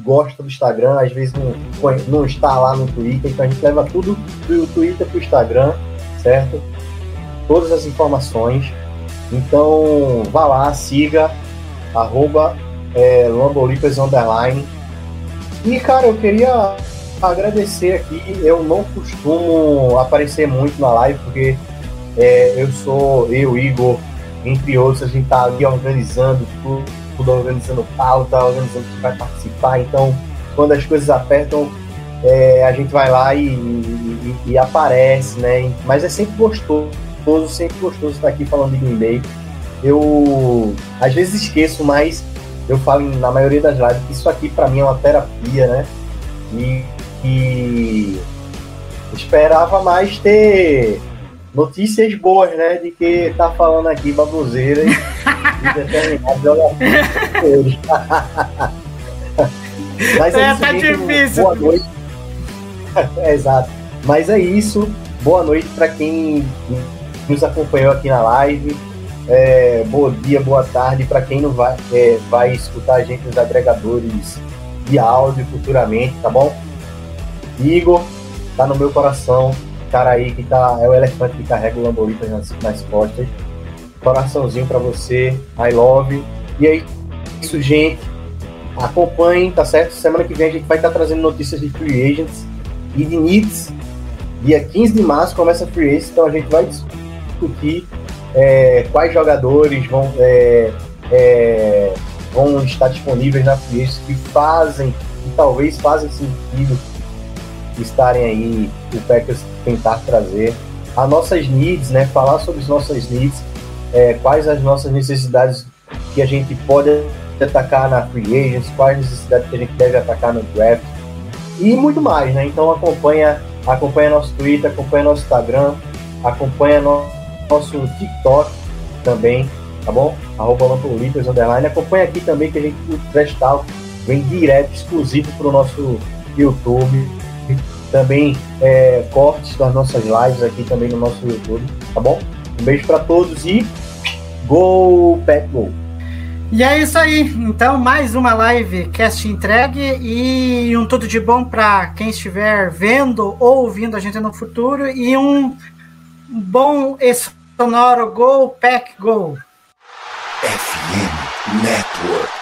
gosta do Instagram, às vezes não, não está lá no Twitter, então a gente leva tudo do Twitter para o Instagram, certo? Todas as informações. Então vá lá, siga, arroba é, Underline. E cara, eu queria agradecer aqui, eu não costumo aparecer muito na live, porque é, eu sou, eu, Igor, entre outros, a gente tá ali organizando tudo tudo organizando pauta, organizando quem vai participar. Então, quando as coisas apertam, é, a gente vai lá e, e, e, aparece, né? Mas é sempre gostoso, sempre gostoso estar aqui falando de Green Bay. Eu às vezes esqueço, mas eu falo na maioria das lives que isso aqui para mim é uma terapia, né? E, e esperava mais ter notícias boas, né? De que tá falando aqui baboseira e, (laughs) determinados jogadores. (laughs) Mas é, é isso, tá difícil. Boa noite. é, (laughs) exato. Mas é isso. Boa noite para quem nos acompanhou aqui na live. É, bom dia, boa tarde para quem não vai, é, vai escutar a gente nos agregadores de áudio futuramente, tá bom? Igor, tá no meu coração cara aí que tá. É o elefante que carrega o Lamborghini nas, nas costas. Coraçãozinho para você. I love. E aí, isso, gente. Acompanhem, tá certo? Semana que vem a gente vai estar tá trazendo notícias de free agents e de Knicks. Dia 15 de março começa a free agents, então a gente vai discutir é, quais jogadores vão, é, é, vão estar disponíveis na free agents que fazem, que talvez fazem sentido estarem aí, o Packers tentar trazer as nossas needs, né? Falar sobre as nossas needs, é, quais as nossas necessidades que a gente pode atacar na free agents, quais necessidades que a gente deve atacar no draft e muito mais, né? Então acompanha, acompanha nosso Twitter, acompanha nosso Instagram, acompanha no, nosso TikTok também, tá bom? Arroba Lampolitas, underline. Acompanha aqui também que a gente, o Trash Talk vem direto, exclusivo para o nosso YouTube também é, cortes das nossas lives aqui também no nosso YouTube, tá bom? Um beijo para todos e Go Pet Go! E é isso aí. Então, mais uma live cast entregue e um tudo de bom para quem estiver vendo ou ouvindo a gente no futuro e um bom e sonoro Go Pack Go. FM Network.